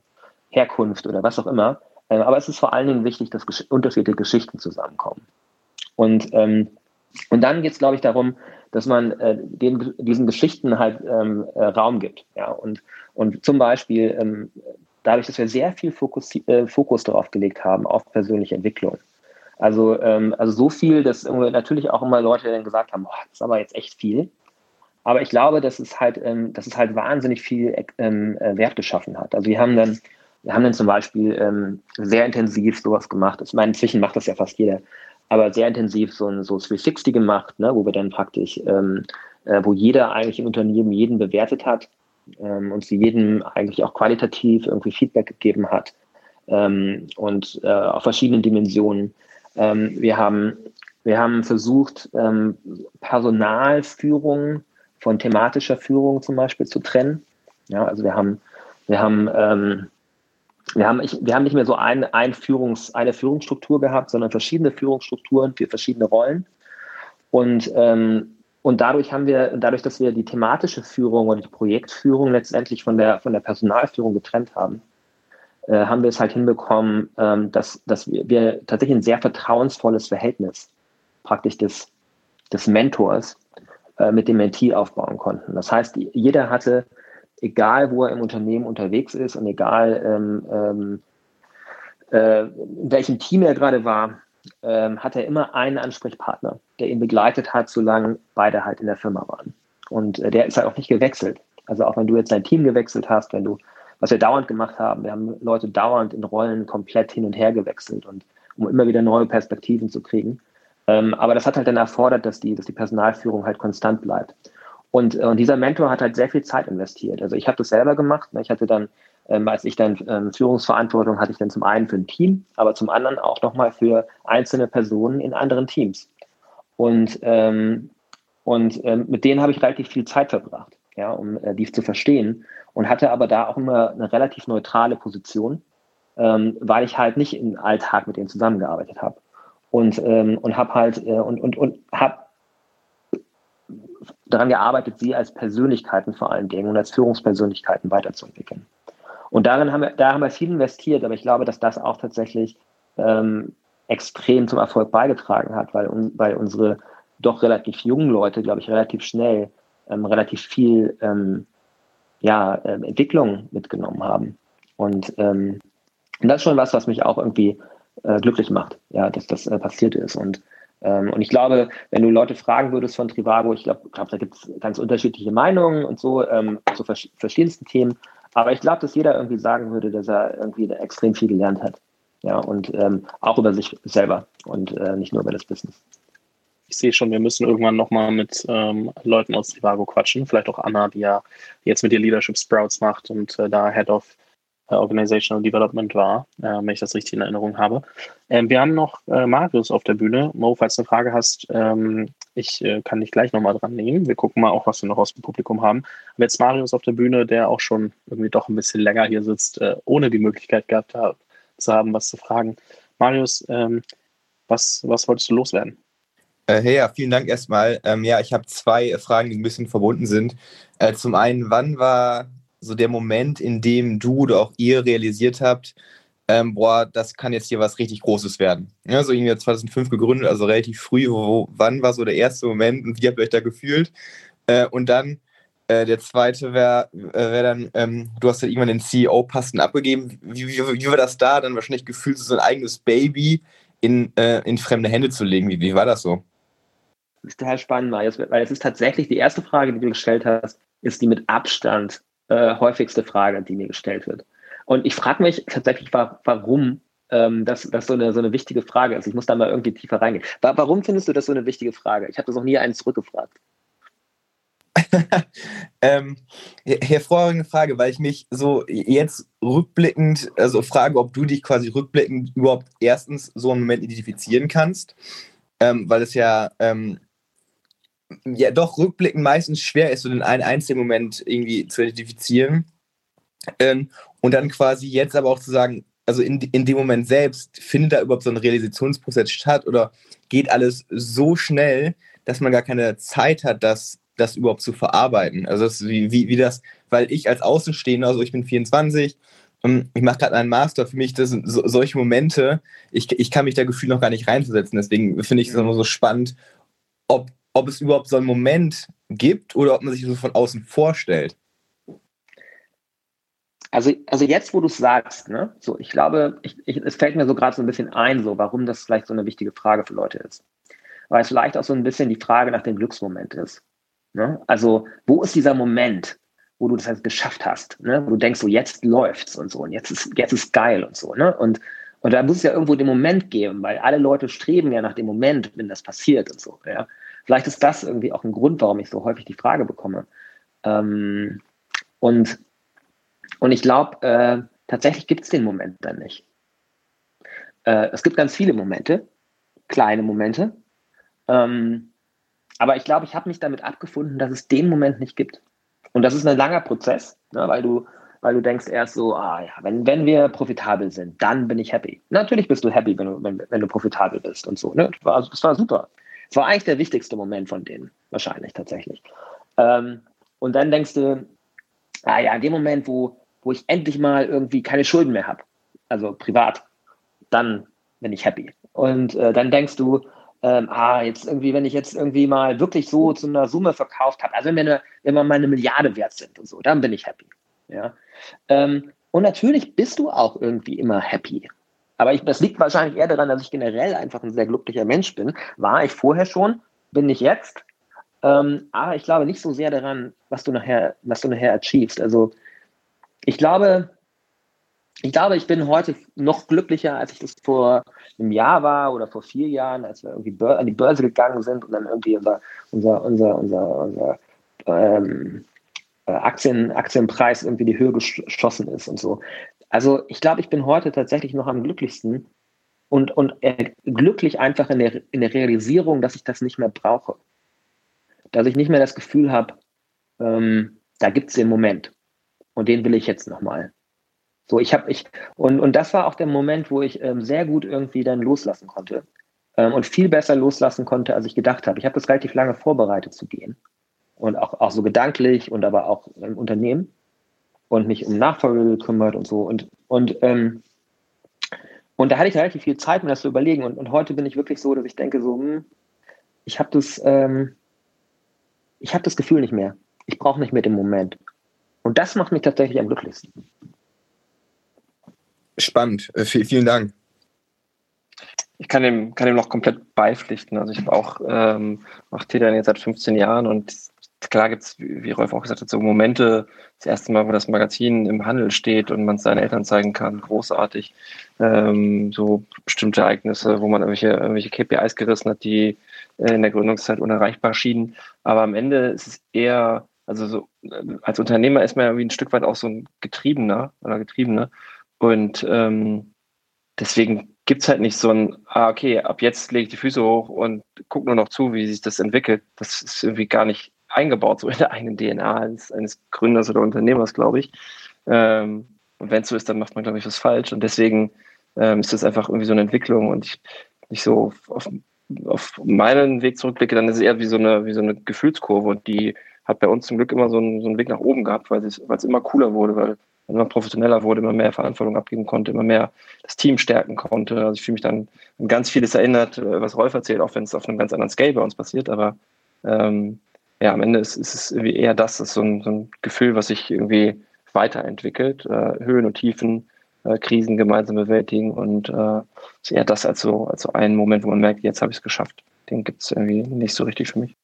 Herkunft oder was auch immer. Ähm, aber es ist vor allen Dingen wichtig, dass unterschiedliche Geschichten zusammenkommen. Und, ähm, und dann geht es, glaube ich, darum, dass man äh, den, diesen Geschichten halt ähm, äh, Raum gibt. Ja? Und, und zum Beispiel ähm, dadurch, dass wir sehr viel Fokus, äh, Fokus darauf gelegt haben, auf persönliche Entwicklung. Also, ähm, also so viel, dass natürlich auch immer Leute dann gesagt haben, boah, das ist aber jetzt echt viel. Aber ich glaube, dass es halt, ähm, dass es halt wahnsinnig viel ähm, äh, Wert geschaffen hat. Also wir haben dann, wir haben dann zum Beispiel ähm, sehr intensiv sowas gemacht. Ich meine, inzwischen macht das ja fast jeder aber sehr intensiv so ein so 360 gemacht, ne, wo wir dann praktisch, ähm, äh, wo jeder eigentlich im Unternehmen jeden bewertet hat ähm, und zu jedem eigentlich auch qualitativ irgendwie Feedback gegeben hat ähm, und äh, auf verschiedenen Dimensionen. Ähm, wir haben wir haben versucht, ähm, Personalführung von thematischer Führung zum Beispiel zu trennen. Ja, also wir haben wir haben ähm, wir haben, ich, wir haben nicht mehr so ein, ein Führungs, eine Führungsstruktur gehabt, sondern verschiedene Führungsstrukturen für verschiedene Rollen. Und, ähm, und dadurch haben wir, dadurch, dass wir die thematische Führung oder die Projektführung letztendlich von der, von der Personalführung getrennt haben, äh, haben wir es halt hinbekommen, ähm, dass, dass wir, wir tatsächlich ein sehr vertrauensvolles Verhältnis praktisch des, des Mentors äh, mit dem Mentee aufbauen konnten. Das heißt, jeder hatte egal wo er im Unternehmen unterwegs ist und egal ähm, ähm, äh, in welchem Team er gerade war, ähm, hat er immer einen Ansprechpartner, der ihn begleitet hat, solange beide halt in der Firma waren. Und äh, der ist halt auch nicht gewechselt. Also auch wenn du jetzt dein Team gewechselt hast, wenn du, was wir dauernd gemacht haben, wir haben Leute dauernd in Rollen komplett hin und her gewechselt und um immer wieder neue Perspektiven zu kriegen. Ähm, aber das hat halt dann erfordert, dass die, dass die Personalführung halt konstant bleibt. Und, äh, und dieser Mentor hat halt sehr viel Zeit investiert. Also ich habe das selber gemacht. Ne? Ich hatte dann, ähm, als ich dann ähm, Führungsverantwortung hatte ich dann zum einen für ein Team, aber zum anderen auch nochmal für einzelne Personen in anderen Teams. Und, ähm, und ähm, mit denen habe ich relativ viel Zeit verbracht, ja, um äh, die zu verstehen. Und hatte aber da auch immer eine relativ neutrale Position, ähm, weil ich halt nicht im Alltag mit denen zusammengearbeitet habe. Und, ähm, und habe halt äh, und, und, und habe daran gearbeitet, sie als Persönlichkeiten vor allen Dingen und als Führungspersönlichkeiten weiterzuentwickeln. Und darin haben wir, da haben wir viel investiert, aber ich glaube, dass das auch tatsächlich ähm, extrem zum Erfolg beigetragen hat, weil, weil unsere doch relativ jungen Leute, glaube ich, relativ schnell ähm, relativ viel ähm, ja, ähm, Entwicklung mitgenommen haben. Und, ähm, und das ist schon was, was mich auch irgendwie äh, glücklich macht, ja, dass das äh, passiert ist. Und ähm, und ich glaube, wenn du Leute fragen würdest von Trivago, ich glaube, glaub, da gibt es ganz unterschiedliche Meinungen und so ähm, zu vers verschiedensten Themen. Aber ich glaube, dass jeder irgendwie sagen würde, dass er irgendwie extrem viel gelernt hat. Ja, und ähm, auch über sich selber und äh, nicht nur über das Business. Ich sehe schon, wir müssen irgendwann nochmal mit ähm, Leuten aus Trivago quatschen. Vielleicht auch Anna, die ja jetzt mit ihr Leadership Sprouts macht und äh, da Head of Organizational Development war, äh, wenn ich das richtig in Erinnerung habe. Ähm, wir haben noch äh, Marius auf der Bühne. Mo, falls du eine Frage hast, ähm, ich äh, kann dich gleich nochmal dran nehmen. Wir gucken mal auch, was wir noch aus dem Publikum haben. Aber jetzt Marius auf der Bühne, der auch schon irgendwie doch ein bisschen länger hier sitzt, äh, ohne die Möglichkeit gehabt zu haben, was zu fragen. Marius, ähm, was, was wolltest du loswerden? Hey, ja, vielen Dank erstmal. Ja, ich habe zwei Fragen, die ein bisschen verbunden sind. Äh, zum einen, wann war so der Moment, in dem du oder auch ihr realisiert habt, ähm, boah, das kann jetzt hier was richtig Großes werden. Ja, so irgendwie 2005 gegründet, also relativ früh. Wo, wann war so der erste Moment und wie habt ihr euch da gefühlt? Äh, und dann äh, der zweite wäre äh, wär dann, ähm, du hast ja irgendwann den CEO-Posten abgegeben. Wie, wie, wie, war das da? Dann wahrscheinlich gefühlt, so ein eigenes Baby in, äh, in fremde Hände zu legen. Wie, wie war das so? Das ist total spannend, Marius, weil es ist tatsächlich die erste Frage, die du gestellt hast, ist die mit Abstand äh, häufigste Frage, die mir gestellt wird. Und ich frage mich tatsächlich, warum ähm, das, das so, eine, so eine wichtige Frage ist. Ich muss da mal irgendwie tiefer reingehen. Warum findest du das so eine wichtige Frage? Ich habe das noch nie einen zurückgefragt. ähm, hervorragende Frage, weil ich mich so jetzt rückblickend, also frage, ob du dich quasi rückblickend überhaupt erstens so einen Moment identifizieren kannst, ähm, weil es ja ähm, ja doch rückblickend meistens schwer ist, so den einen einzigen Moment irgendwie zu identifizieren. Ähm, und dann quasi jetzt aber auch zu sagen, also in, in dem Moment selbst, findet da überhaupt so ein Realisationsprozess statt oder geht alles so schnell, dass man gar keine Zeit hat, das, das überhaupt zu verarbeiten? Also das, wie, wie, wie das, weil ich als Außenstehender, also ich bin 24, ähm, ich mache gerade einen Master, für mich das sind so, solche Momente, ich, ich kann mich da gefühlt noch gar nicht reinversetzen. Deswegen finde ich es immer so spannend, ob ob es überhaupt so einen Moment gibt oder ob man sich so von außen vorstellt. Also, also jetzt, wo du es sagst, ne, so, ich glaube, ich, ich, es fällt mir so gerade so ein bisschen ein, so, warum das vielleicht so eine wichtige Frage für Leute ist. Weil es vielleicht auch so ein bisschen die Frage nach dem Glücksmoment ist. Ne? Also, wo ist dieser Moment, wo du das halt geschafft hast, ne? wo du denkst, so jetzt läuft's und so und jetzt ist, jetzt ist geil und so, ne? Und, und da muss es ja irgendwo den Moment geben, weil alle Leute streben ja nach dem Moment, wenn das passiert und so, ja. Vielleicht ist das irgendwie auch ein Grund, warum ich so häufig die Frage bekomme. Ähm, und, und ich glaube, äh, tatsächlich gibt es den Moment dann nicht. Äh, es gibt ganz viele Momente, kleine Momente. Ähm, aber ich glaube, ich habe mich damit abgefunden, dass es den Moment nicht gibt. Und das ist ein langer Prozess, ne, weil du weil du denkst erst so, ah ja, wenn, wenn wir profitabel sind, dann bin ich happy. Natürlich bist du happy, wenn du, wenn, wenn du profitabel bist und so. Ne? Das, war, das war super. Das war eigentlich der wichtigste Moment von denen, wahrscheinlich tatsächlich. Ähm, und dann denkst du, ah ja, in dem Moment, wo, wo ich endlich mal irgendwie keine Schulden mehr habe, also privat, dann bin ich happy. Und äh, dann denkst du, ähm, ah, jetzt irgendwie, wenn ich jetzt irgendwie mal wirklich so zu einer Summe verkauft habe, also wenn wir, eine, wenn wir mal eine Milliarde wert sind und so, dann bin ich happy. Ja. Ähm, und natürlich bist du auch irgendwie immer happy. Aber ich, das liegt wahrscheinlich eher daran, dass ich generell einfach ein sehr glücklicher Mensch bin. War ich vorher schon, bin ich jetzt. Ähm, aber ich glaube nicht so sehr daran, was du nachher, was du nachher achievest. Also ich glaube, ich glaube, ich bin heute noch glücklicher, als ich das vor einem Jahr war oder vor vier Jahren, als wir irgendwie an die Börse gegangen sind und dann irgendwie unser, unser, unser, unser, unser ähm, äh, Aktien, Aktienpreis irgendwie die Höhe geschossen ist und so. Also ich glaube, ich bin heute tatsächlich noch am glücklichsten und, und äh, glücklich einfach in der, in der Realisierung, dass ich das nicht mehr brauche. Dass ich nicht mehr das Gefühl habe, ähm, da gibt es den Moment und den will ich jetzt nochmal. So, ich habe ich und und das war auch der Moment, wo ich ähm, sehr gut irgendwie dann loslassen konnte ähm, und viel besser loslassen konnte, als ich gedacht habe. Ich habe das relativ lange vorbereitet zu gehen und auch auch so gedanklich und aber auch im Unternehmen und mich um Nachfolge gekümmert und so und und ähm, und da hatte ich relativ viel Zeit, mir das zu überlegen und, und heute bin ich wirklich so, dass ich denke so, hm, ich habe das ähm, ich habe das Gefühl nicht mehr. Ich brauche nicht mehr den Moment. Und das macht mich tatsächlich am glücklichsten. Spannend. Äh, vielen Dank. Ich kann dem, kann dem noch komplett beipflichten. Also ich habe auch, ähm, mache Täter jetzt seit 15 Jahren und klar gibt es, wie Rolf auch gesagt hat, so Momente, das erste Mal, wo das Magazin im Handel steht und man es seinen Eltern zeigen kann, großartig. Ähm, so bestimmte Ereignisse, wo man irgendwelche, irgendwelche KPIs gerissen hat, die äh, in der Gründungszeit unerreichbar schienen. Aber am Ende ist es eher, also so, äh, als Unternehmer ist man ja irgendwie ein Stück weit auch so ein Getriebener oder Getriebener. Und ähm, deswegen gibt es halt nicht so ein, ah, okay, ab jetzt lege ich die Füße hoch und gucke nur noch zu, wie sich das entwickelt. Das ist irgendwie gar nicht eingebaut, so in der eigenen DNA eines, eines Gründers oder Unternehmers, glaube ich. Ähm, und wenn es so ist, dann macht man, glaube ich, was falsch. Und deswegen ähm, ist das einfach irgendwie so eine Entwicklung. Und ich, nicht so auf, auf meinen Weg zurückblicke, dann ist es eher wie so eine, wie so eine Gefühlskurve. Und die hat bei uns zum Glück immer so einen, so einen Weg nach oben gehabt, weil es, weil es immer cooler wurde, weil immer professioneller wurde, immer mehr Verantwortung abgeben konnte, immer mehr das Team stärken konnte. Also ich fühle mich dann an ganz vieles erinnert, äh, was Rolf erzählt, auch wenn es auf einem ganz anderen Scale bei uns passiert. Aber ähm, ja, am Ende ist, ist, es irgendwie eher das, das ist so ein, so ein Gefühl, was sich irgendwie weiterentwickelt, äh, Höhen und Tiefen, äh, Krisen gemeinsam bewältigen und äh, ist eher das als so, als so ein Moment, wo man merkt, jetzt habe ich es geschafft. Den gibt es irgendwie nicht so richtig für mich.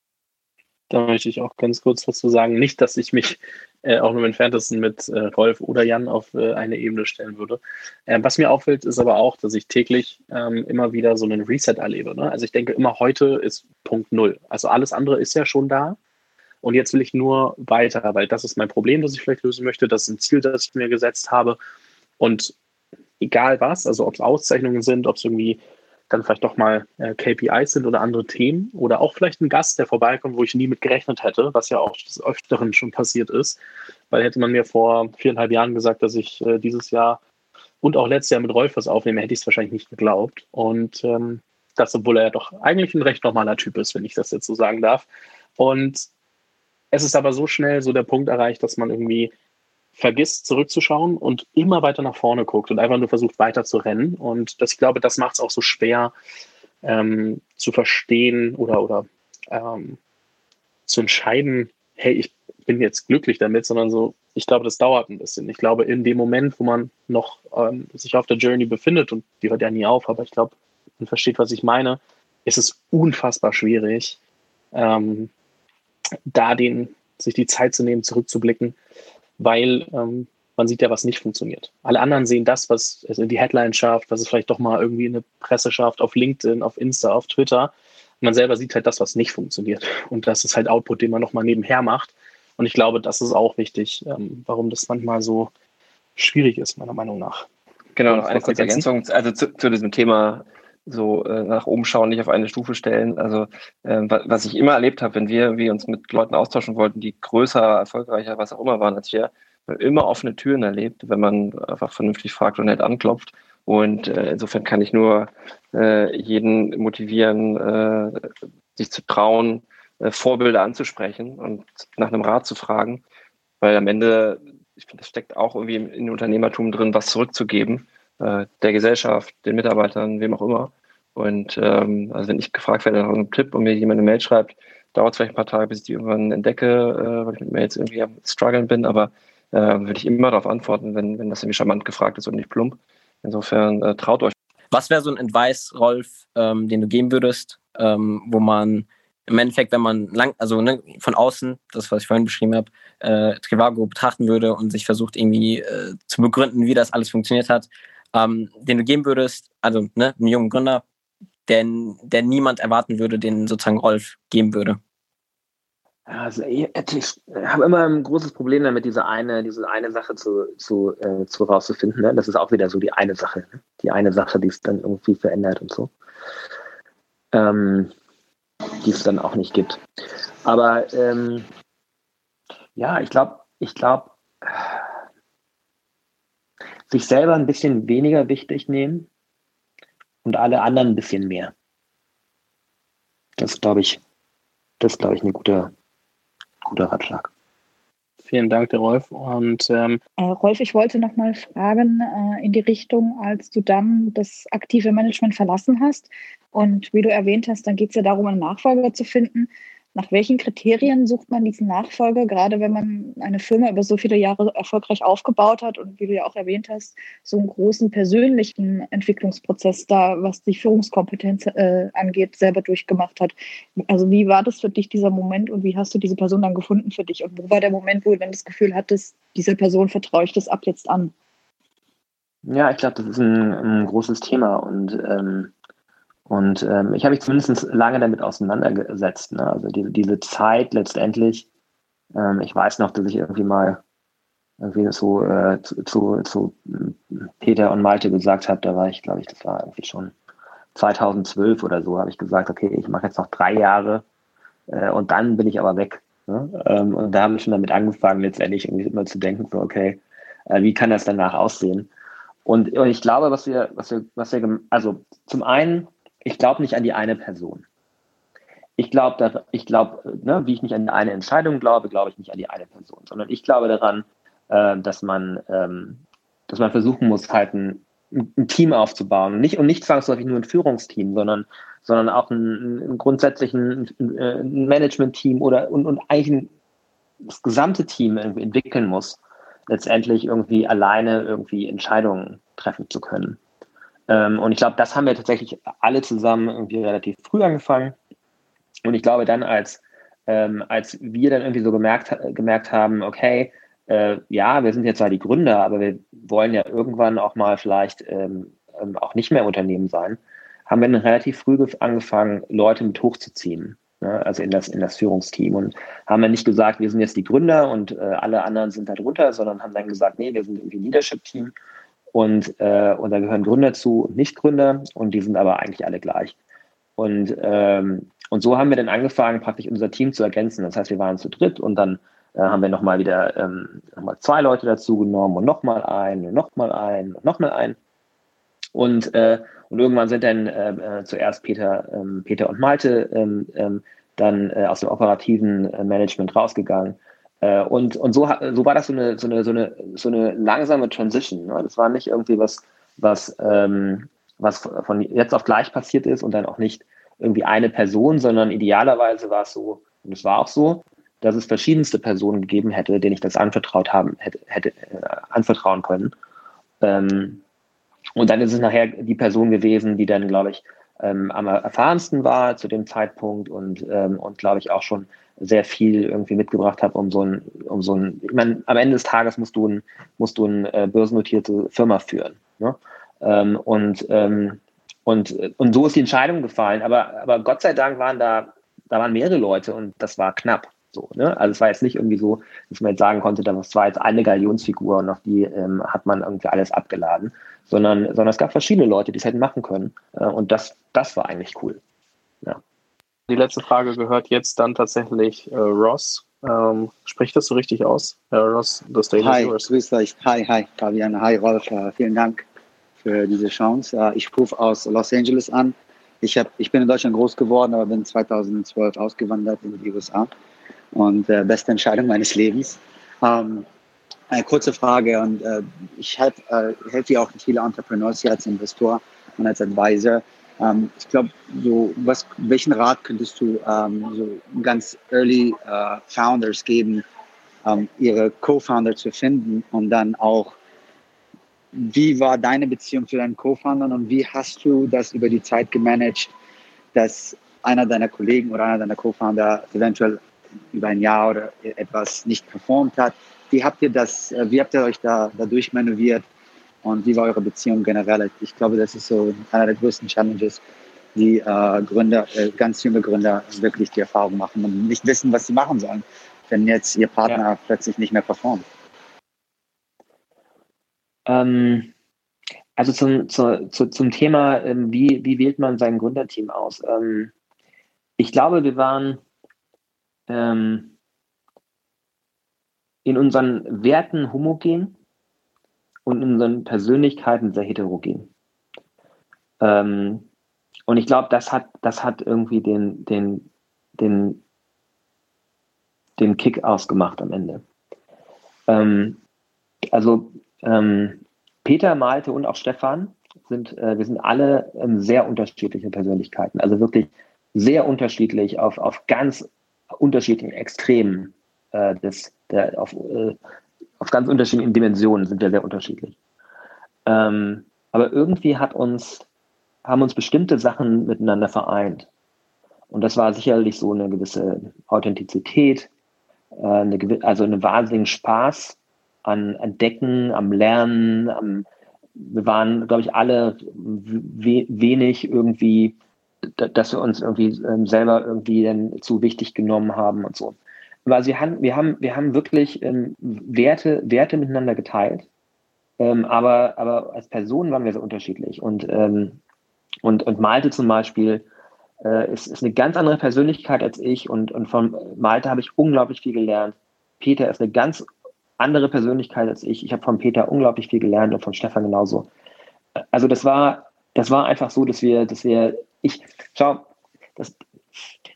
Da möchte ich auch ganz kurz dazu sagen, nicht, dass ich mich äh, auch nur im entferntesten mit äh, Rolf oder Jan auf äh, eine Ebene stellen würde. Ähm, was mir auffällt, ist aber auch, dass ich täglich ähm, immer wieder so einen Reset erlebe. Ne? Also ich denke immer, heute ist Punkt Null. Also alles andere ist ja schon da. Und jetzt will ich nur weiter, weil das ist mein Problem, das ich vielleicht lösen möchte. Das ist ein Ziel, das ich mir gesetzt habe. Und egal was, also ob es Auszeichnungen sind, ob es irgendwie dann vielleicht doch mal äh, KPIs sind oder andere Themen oder auch vielleicht ein Gast, der vorbeikommt, wo ich nie mit gerechnet hätte, was ja auch des Öfteren schon passiert ist. Weil hätte man mir vor viereinhalb Jahren gesagt, dass ich äh, dieses Jahr und auch letztes Jahr mit Rolf was aufnehme, hätte ich es wahrscheinlich nicht geglaubt. Und ähm, das, obwohl er ja doch eigentlich ein recht normaler Typ ist, wenn ich das jetzt so sagen darf. Und es ist aber so schnell so der Punkt erreicht, dass man irgendwie vergisst zurückzuschauen und immer weiter nach vorne guckt und einfach nur versucht weiter zu rennen. Und das, ich glaube, das macht es auch so schwer ähm, zu verstehen oder, oder ähm, zu entscheiden, hey, ich bin jetzt glücklich damit, sondern so, ich glaube, das dauert ein bisschen. Ich glaube, in dem Moment, wo man noch ähm, sich auf der Journey befindet, und die hört ja nie auf, aber ich glaube, man versteht, was ich meine, ist es unfassbar schwierig, ähm, da den, sich die Zeit zu nehmen, zurückzublicken weil ähm, man sieht ja, was nicht funktioniert. Alle anderen sehen das, was es in die Headline schafft, was es vielleicht doch mal irgendwie in eine Presse schafft, auf LinkedIn, auf Insta, auf Twitter. man selber sieht halt das, was nicht funktioniert. Und das ist halt Output, den man nochmal nebenher macht. Und ich glaube, das ist auch wichtig, ähm, warum das manchmal so schwierig ist, meiner Meinung nach. Genau, noch eine kurze Ergänzung. Also zu, zu diesem Thema so äh, nach oben schauen, nicht auf eine Stufe stellen. Also äh, was ich immer erlebt habe, wenn wir, wir uns mit Leuten austauschen wollten, die größer, erfolgreicher, was auch immer waren als wir, immer offene Türen erlebt, wenn man einfach vernünftig fragt und nett anklopft. Und äh, insofern kann ich nur äh, jeden motivieren, äh, sich zu trauen, äh, Vorbilder anzusprechen und nach einem Rat zu fragen, weil am Ende, ich finde, das steckt auch irgendwie im, im Unternehmertum drin, was zurückzugeben äh, der Gesellschaft, den Mitarbeitern, wem auch immer. Und ähm, also wenn ich gefragt werde nach einem Tipp und mir jemand eine Mail schreibt, dauert es vielleicht ein paar Tage, bis ich die irgendwann entdecke, äh, weil ich mit Mails irgendwie am struggeln bin, aber äh, würde ich immer darauf antworten, wenn, wenn das irgendwie charmant gefragt ist und nicht plump. Insofern äh, traut euch. Was wäre so ein Advice, Rolf, ähm, den du geben würdest, ähm, wo man im Endeffekt, wenn man lang, also ne, von außen, das, was ich vorhin beschrieben habe, äh, Trivago betrachten würde und sich versucht irgendwie äh, zu begründen, wie das alles funktioniert hat, ähm, den du geben würdest, also ne, einem jungen Gründer, der, der niemand erwarten würde, den sozusagen Rolf geben würde? Also ich, ich habe immer ein großes Problem damit, diese eine, diese eine Sache zu, zu, äh, zu rauszufinden. Ne? Das ist auch wieder so die eine Sache, ne? die eine Sache, die es dann irgendwie verändert und so. Ähm, die es dann auch nicht gibt. Aber ähm, ja, ich glaube, ich glaube, sich selber ein bisschen weniger wichtig nehmen und alle anderen ein bisschen mehr. Das glaube ich, das glaube ich ein guter, guter Ratschlag. Vielen Dank, der Rolf. Und ähm äh, Rolf, ich wollte noch mal fragen äh, in die Richtung, als du dann das aktive Management verlassen hast und wie du erwähnt hast, dann geht es ja darum, einen Nachfolger zu finden. Nach welchen Kriterien sucht man diesen Nachfolger, gerade wenn man eine Firma über so viele Jahre erfolgreich aufgebaut hat und wie du ja auch erwähnt hast, so einen großen persönlichen Entwicklungsprozess da, was die Führungskompetenz äh, angeht, selber durchgemacht hat. Also wie war das für dich, dieser Moment und wie hast du diese Person dann gefunden für dich? Und wo war der Moment, wo du dann das Gefühl hattest, dieser Person vertraue ich das ab jetzt an? Ja, ich glaube, das ist ein, ein, großes Thema und ähm, und ähm, ich habe mich zumindest lange damit auseinandergesetzt. Ne? Also diese, diese Zeit letztendlich, ähm, ich weiß noch, dass ich irgendwie mal irgendwie so äh, zu, zu, zu, Peter und Malte gesagt habe, da war ich, glaube ich, das war irgendwie schon 2012 oder so, habe ich gesagt, okay, ich mache jetzt noch drei Jahre äh, und dann bin ich aber weg. Ne? Ähm, und da habe ich schon damit angefangen, letztendlich irgendwie immer zu denken, so, okay, äh, wie kann das danach aussehen? Und, und ich glaube, was wir, was wir, was wir, also zum einen ich glaube nicht an die eine Person. Ich glaube, ich glaube, ne, wie ich nicht an eine Entscheidung glaube, glaube ich nicht an die eine Person, sondern ich glaube daran, äh, dass man, ähm, dass man versuchen muss, halt ein, ein Team aufzubauen und nicht und nicht zwangsläufig nur ein Führungsteam, sondern sondern auch ein, ein grundsätzlichen Management-Team oder und, und eigentlich ein, das gesamte Team irgendwie entwickeln muss, letztendlich irgendwie alleine irgendwie Entscheidungen treffen zu können. Ähm, und ich glaube, das haben wir tatsächlich alle zusammen irgendwie relativ früh angefangen. Und ich glaube dann, als, ähm, als wir dann irgendwie so gemerkt, gemerkt haben, okay, äh, ja, wir sind jetzt zwar die Gründer, aber wir wollen ja irgendwann auch mal vielleicht ähm, ähm auch nicht mehr Unternehmen sein, haben wir dann relativ früh angefangen, Leute mit hochzuziehen. Ne? Also in das, in das Führungsteam. Und haben dann nicht gesagt, wir sind jetzt die Gründer und äh, alle anderen sind da drunter, sondern haben dann gesagt, nee, wir sind irgendwie Leadership-Team und, äh, und da gehören Gründer zu und Nicht-Gründer und die sind aber eigentlich alle gleich. Und, ähm, und so haben wir dann angefangen, praktisch unser Team zu ergänzen. Das heißt, wir waren zu dritt und dann äh, haben wir nochmal wieder ähm, noch zwei Leute dazu genommen und nochmal einen und nochmal einen und nochmal einen. Und, äh, und irgendwann sind dann äh, äh, zuerst Peter, ähm, Peter und Malte ähm, ähm, dann äh, aus dem operativen äh, Management rausgegangen und, und so, so war das so eine, so eine, so eine, so eine langsame Transition. Ne? Das war nicht irgendwie was, was, ähm, was von jetzt auf gleich passiert ist und dann auch nicht irgendwie eine Person, sondern idealerweise war es so, und es war auch so, dass es verschiedenste Personen gegeben hätte, denen ich das anvertraut haben hätte, hätte äh, anvertrauen können. Ähm, und dann ist es nachher die Person gewesen, die dann, glaube ich, ähm, am erfahrensten war zu dem Zeitpunkt und, ähm, und glaube ich auch schon sehr viel irgendwie mitgebracht habe, um so ein, um so ein, ich meine, am Ende des Tages musst du ein, musst du eine äh, börsennotierte Firma führen. Ne? Ähm, und, ähm, und, und so ist die Entscheidung gefallen. Aber, aber Gott sei Dank waren da, da waren mehrere Leute und das war knapp. So, ne? Also es war jetzt nicht irgendwie so, dass man jetzt sagen konnte, das war jetzt eine Galionsfigur und auf die ähm, hat man irgendwie alles abgeladen, sondern, sondern es gab verschiedene Leute, die es hätten machen können. Äh, und das, das war eigentlich cool. Ja. Die letzte Frage gehört jetzt dann tatsächlich äh, Ross. Ähm, spricht das so richtig aus? Äh, Ross, das Daily Hi, grüß euch. Hi, hi, Fabian. Hi, Rolf. Vielen Dank für diese Chance. Ich rufe aus Los Angeles an. Ich, hab, ich bin in Deutschland groß geworden, aber bin 2012 ausgewandert in die USA. Und äh, beste Entscheidung meines Lebens. Ähm, eine kurze Frage und äh, ich helfe äh, helf ja auch viele Entrepreneurs hier als Investor und als Advisor. Ähm, ich glaube, so, was, welchen Rat könntest du ähm, so ganz early äh, Founders geben, ähm, ihre Co-Founder zu finden und dann auch wie war deine Beziehung zu deinen Co-Foundern und wie hast du das über die Zeit gemanagt, dass einer deiner Kollegen oder einer deiner Co-Founder eventuell über ein Jahr oder etwas nicht performt hat? Wie habt ihr das, äh, wie habt ihr euch da dadurch manövriert und wie war eure Beziehung generell? Ich glaube, das ist so einer der größten Challenges, die äh, Gründer, äh, ganz junge Gründer wirklich die Erfahrung machen und nicht wissen, was sie machen sollen, wenn jetzt ihr Partner ja. plötzlich nicht mehr performt. Ähm, also zum, zu, zu, zum Thema, ähm, wie, wie wählt man sein Gründerteam aus? Ähm, ich glaube, wir waren ähm, in unseren Werten homogen und in unseren Persönlichkeiten sehr heterogen. Ähm, und ich glaube, das hat, das hat irgendwie den, den, den, den Kick ausgemacht am Ende. Ähm, also ähm, Peter, Malte und auch Stefan sind, äh, wir sind alle ähm, sehr unterschiedliche Persönlichkeiten. Also wirklich sehr unterschiedlich auf, auf ganz unterschiedlichen Extremen äh, des, der, auf, äh, auf ganz unterschiedlichen Dimensionen sind wir sehr unterschiedlich. Ähm, aber irgendwie hat uns, haben uns bestimmte Sachen miteinander vereint. Und das war sicherlich so eine gewisse Authentizität, äh, eine, also einen wahnsinnigen Spaß an Entdecken, am Lernen, am, wir waren, glaube ich, alle we wenig irgendwie, dass wir uns irgendwie ähm, selber irgendwie dann zu wichtig genommen haben und so. Weil wir haben, wir haben, wir haben wirklich ähm, Werte, Werte miteinander geteilt. Ähm, aber, aber als Personen waren wir sehr unterschiedlich. Und, ähm, und, und Malte zum Beispiel äh, ist, ist eine ganz andere Persönlichkeit als ich. Und, und von Malte habe ich unglaublich viel gelernt. Peter ist eine ganz andere Persönlichkeit als ich. Ich habe von Peter unglaublich viel gelernt und von Stefan genauso. Also das war, das war einfach so, dass wir, dass wir, ich, schau, das,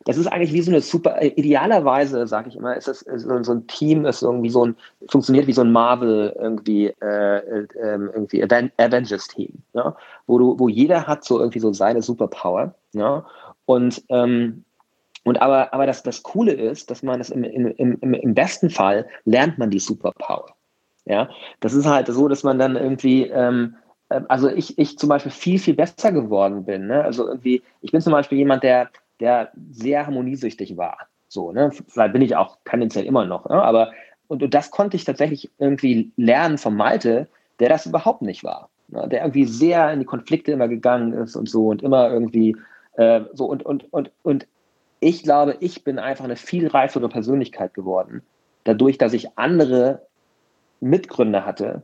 das ist eigentlich wie so eine super, idealerweise, sage ich immer, ist das so, so, ein Team, ist irgendwie so ein, funktioniert wie so ein Marvel irgendwie, äh, äh, irgendwie Avengers-Team, ja? wo wo jeder hat so irgendwie so seine Superpower, ja, und ähm, und aber, aber das, das Coole ist, dass man es im, im, im, im besten Fall lernt man die Superpower. Ja, das ist halt so, dass man dann irgendwie, ähm, äh, also ich, ich zum Beispiel viel, viel besser geworden bin. Ne? Also irgendwie, ich bin zum Beispiel jemand, der, der sehr harmoniesüchtig war. So, ne? Vielleicht bin ich auch tendenziell immer noch, ne? aber und, und das konnte ich tatsächlich irgendwie lernen von Malte, der das überhaupt nicht war. Ne? Der irgendwie sehr in die Konflikte immer gegangen ist und so und immer irgendwie äh, so und, und, und, und ich glaube, ich bin einfach eine viel reifere Persönlichkeit geworden, dadurch, dass ich andere Mitgründer hatte,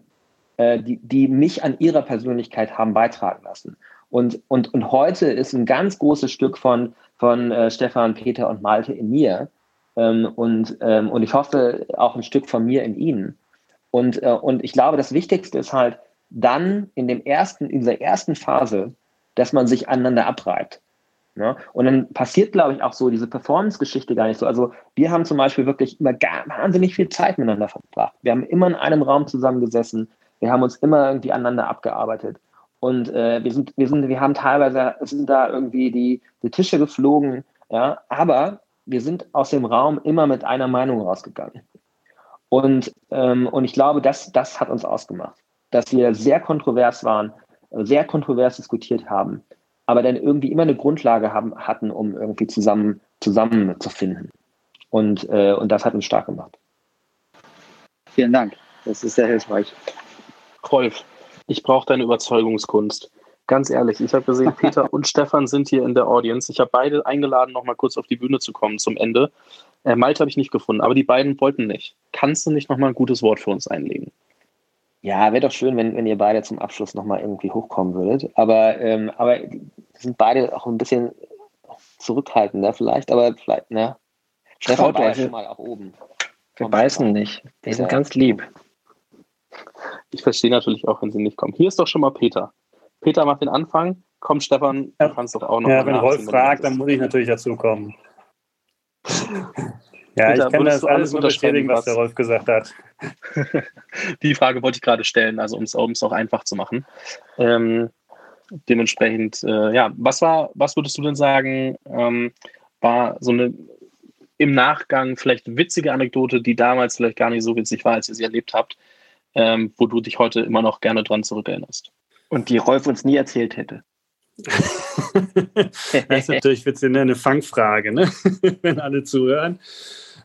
äh, die, die mich an ihrer Persönlichkeit haben beitragen lassen. Und, und, und heute ist ein ganz großes Stück von, von äh, Stefan, Peter und Malte in mir. Ähm, und, ähm, und ich hoffe auch ein Stück von mir in ihnen. Und, äh, und ich glaube, das Wichtigste ist halt dann in, dem ersten, in dieser ersten Phase, dass man sich aneinander abreibt. Ne? Und dann passiert, glaube ich, auch so diese Performance-Geschichte gar nicht so. Also wir haben zum Beispiel wirklich immer wahnsinnig viel Zeit miteinander verbracht. Wir haben immer in einem Raum zusammengesessen. Wir haben uns immer irgendwie aneinander abgearbeitet. Und äh, wir sind, wir sind, wir haben teilweise, sind da irgendwie die, die Tische geflogen, ja, aber wir sind aus dem Raum immer mit einer Meinung rausgegangen. Und, ähm, und ich glaube, das, das hat uns ausgemacht, dass wir sehr kontrovers waren, sehr kontrovers diskutiert haben aber dann irgendwie immer eine Grundlage haben, hatten, um irgendwie zusammen, zusammenzufinden. Und, äh, und das hat uns stark gemacht. Vielen Dank. Das ist sehr hilfreich. Rolf, ich brauche deine Überzeugungskunst. Ganz ehrlich, ich habe gesehen, Peter und Stefan sind hier in der Audience. Ich habe beide eingeladen, noch mal kurz auf die Bühne zu kommen zum Ende. Äh, Malte habe ich nicht gefunden, aber die beiden wollten nicht. Kannst du nicht noch mal ein gutes Wort für uns einlegen? Ja, wäre doch schön, wenn, wenn ihr beide zum Abschluss nochmal irgendwie hochkommen würdet. Aber, ähm, aber sind beide auch ein bisschen zurückhaltender vielleicht, aber vielleicht, ne? Stefan war ja schon mal auch oben. Wir beißen nicht. Wir sind ganz lieb. Ich verstehe natürlich auch, wenn sie nicht kommen. Hier ist doch schon mal Peter. Peter macht den Anfang. Komm, Stefan, du kannst doch auch noch. Ja, wenn Rolf fragt, dann muss ich natürlich dazu kommen. Ja, Peter, ich kann das alles unterschreiben, was der Rolf gesagt hat. Die Frage wollte ich gerade stellen, also um es auch einfach zu machen. Ähm, dementsprechend, äh, ja, was war, was würdest du denn sagen, ähm, war so eine im Nachgang vielleicht witzige Anekdote, die damals vielleicht gar nicht so witzig war, als ihr sie erlebt habt, ähm, wo du dich heute immer noch gerne dran zurückerinnerst. Und die Rolf uns nie erzählt hätte. das ist natürlich jetzt eine Fangfrage, ne? wenn alle zuhören.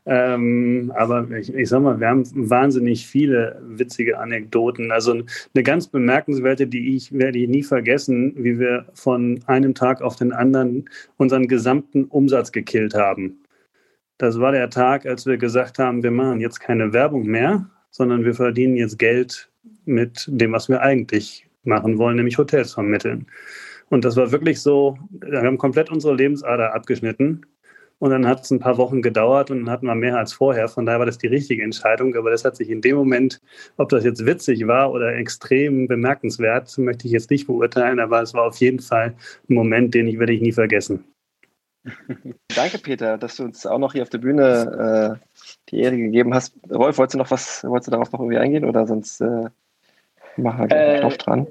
Ähm, aber ich, ich sag mal, wir haben wahnsinnig viele witzige Anekdoten. Also eine ganz bemerkenswerte, die ich werde ich nie vergessen, wie wir von einem Tag auf den anderen unseren gesamten Umsatz gekillt haben. Das war der Tag, als wir gesagt haben, wir machen jetzt keine Werbung mehr, sondern wir verdienen jetzt Geld mit dem, was wir eigentlich machen wollen, nämlich Hotels vermitteln. Und das war wirklich so, wir haben komplett unsere Lebensader abgeschnitten. Und dann hat es ein paar Wochen gedauert und dann hatten wir mehr als vorher. Von daher war das die richtige Entscheidung. Aber das hat sich in dem Moment, ob das jetzt witzig war oder extrem bemerkenswert, möchte ich jetzt nicht beurteilen. Aber es war auf jeden Fall ein Moment, den ich werde ich nie vergessen. Danke, Peter, dass du uns auch noch hier auf der Bühne äh, die Ehre gegeben hast. Rolf, wolltest du noch was, wolltest du darauf noch irgendwie eingehen oder sonst äh, machen wir gleich äh, Knopf dran?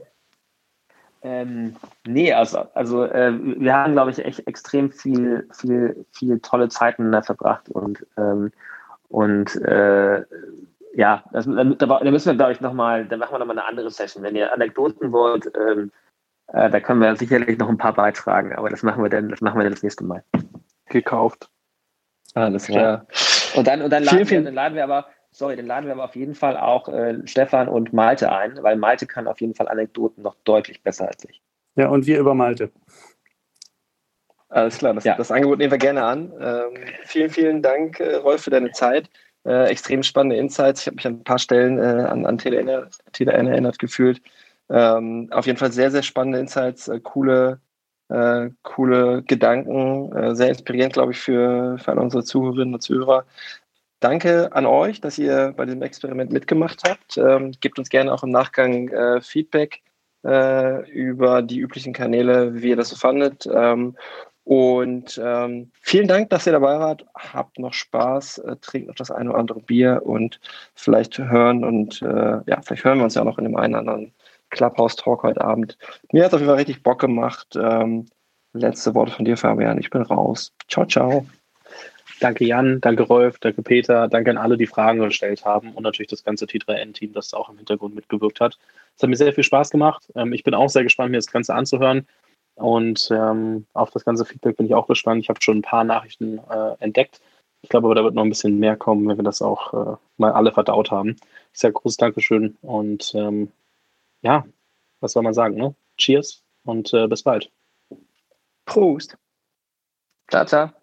Ähm, nee, also, also äh, wir haben, glaube ich, echt extrem viel, viel, viel tolle Zeit miteinander verbracht und, ähm, und äh, ja, das, da, da, müssen wir, glaube ich, nochmal, da machen wir nochmal eine andere Session. Wenn ihr Anekdoten wollt, ähm, äh, da können wir sicherlich noch ein paar beitragen, aber das machen wir dann, das machen wir dann das nächste Mal. Gekauft. Alles klar. Ja. Und dann, und dann, laden wir, dann laden wir aber sorry, dann laden wir aber auf jeden Fall auch äh, Stefan und Malte ein, weil Malte kann auf jeden Fall Anekdoten noch deutlich besser als ich. Ja, und wir über Malte. Alles klar, das, ja. das Angebot nehmen wir gerne an. Ähm, vielen, vielen Dank, äh, Rolf, für deine Zeit. Äh, extrem spannende Insights. Ich habe mich an ein paar Stellen äh, an, an TLN erinnert gefühlt. Ähm, auf jeden Fall sehr, sehr spannende Insights, äh, coole, äh, coole Gedanken, äh, sehr inspirierend, glaube ich, für, für alle unsere Zuhörerinnen und Zuhörer. Danke an euch, dass ihr bei diesem Experiment mitgemacht habt. Ähm, gebt uns gerne auch im Nachgang äh, Feedback äh, über die üblichen Kanäle, wie ihr das so fandet. Ähm, und ähm, vielen Dank, dass ihr dabei wart. Habt noch Spaß, äh, trinkt noch das eine oder andere Bier und vielleicht hören und äh, ja, vielleicht hören wir uns ja noch in dem einen oder anderen Clubhouse-Talk heute Abend. Mir hat es auf jeden Fall richtig Bock gemacht. Ähm, letzte Worte von dir, Fabian. Ich bin raus. Ciao, ciao. Danke Jan, danke Rolf, danke Peter, danke an alle, die Fragen gestellt haben und natürlich das ganze T3N-Team, das auch im Hintergrund mitgewirkt hat. Es hat mir sehr viel Spaß gemacht. Ähm, ich bin auch sehr gespannt, mir das Ganze anzuhören. Und ähm, auf das ganze Feedback bin ich auch gespannt. Ich habe schon ein paar Nachrichten äh, entdeckt. Ich glaube aber, da wird noch ein bisschen mehr kommen, wenn wir das auch äh, mal alle verdaut haben. Sehr großes Dankeschön und ähm, ja, was soll man sagen, ne? Cheers und äh, bis bald. Prost. Ciao, ciao.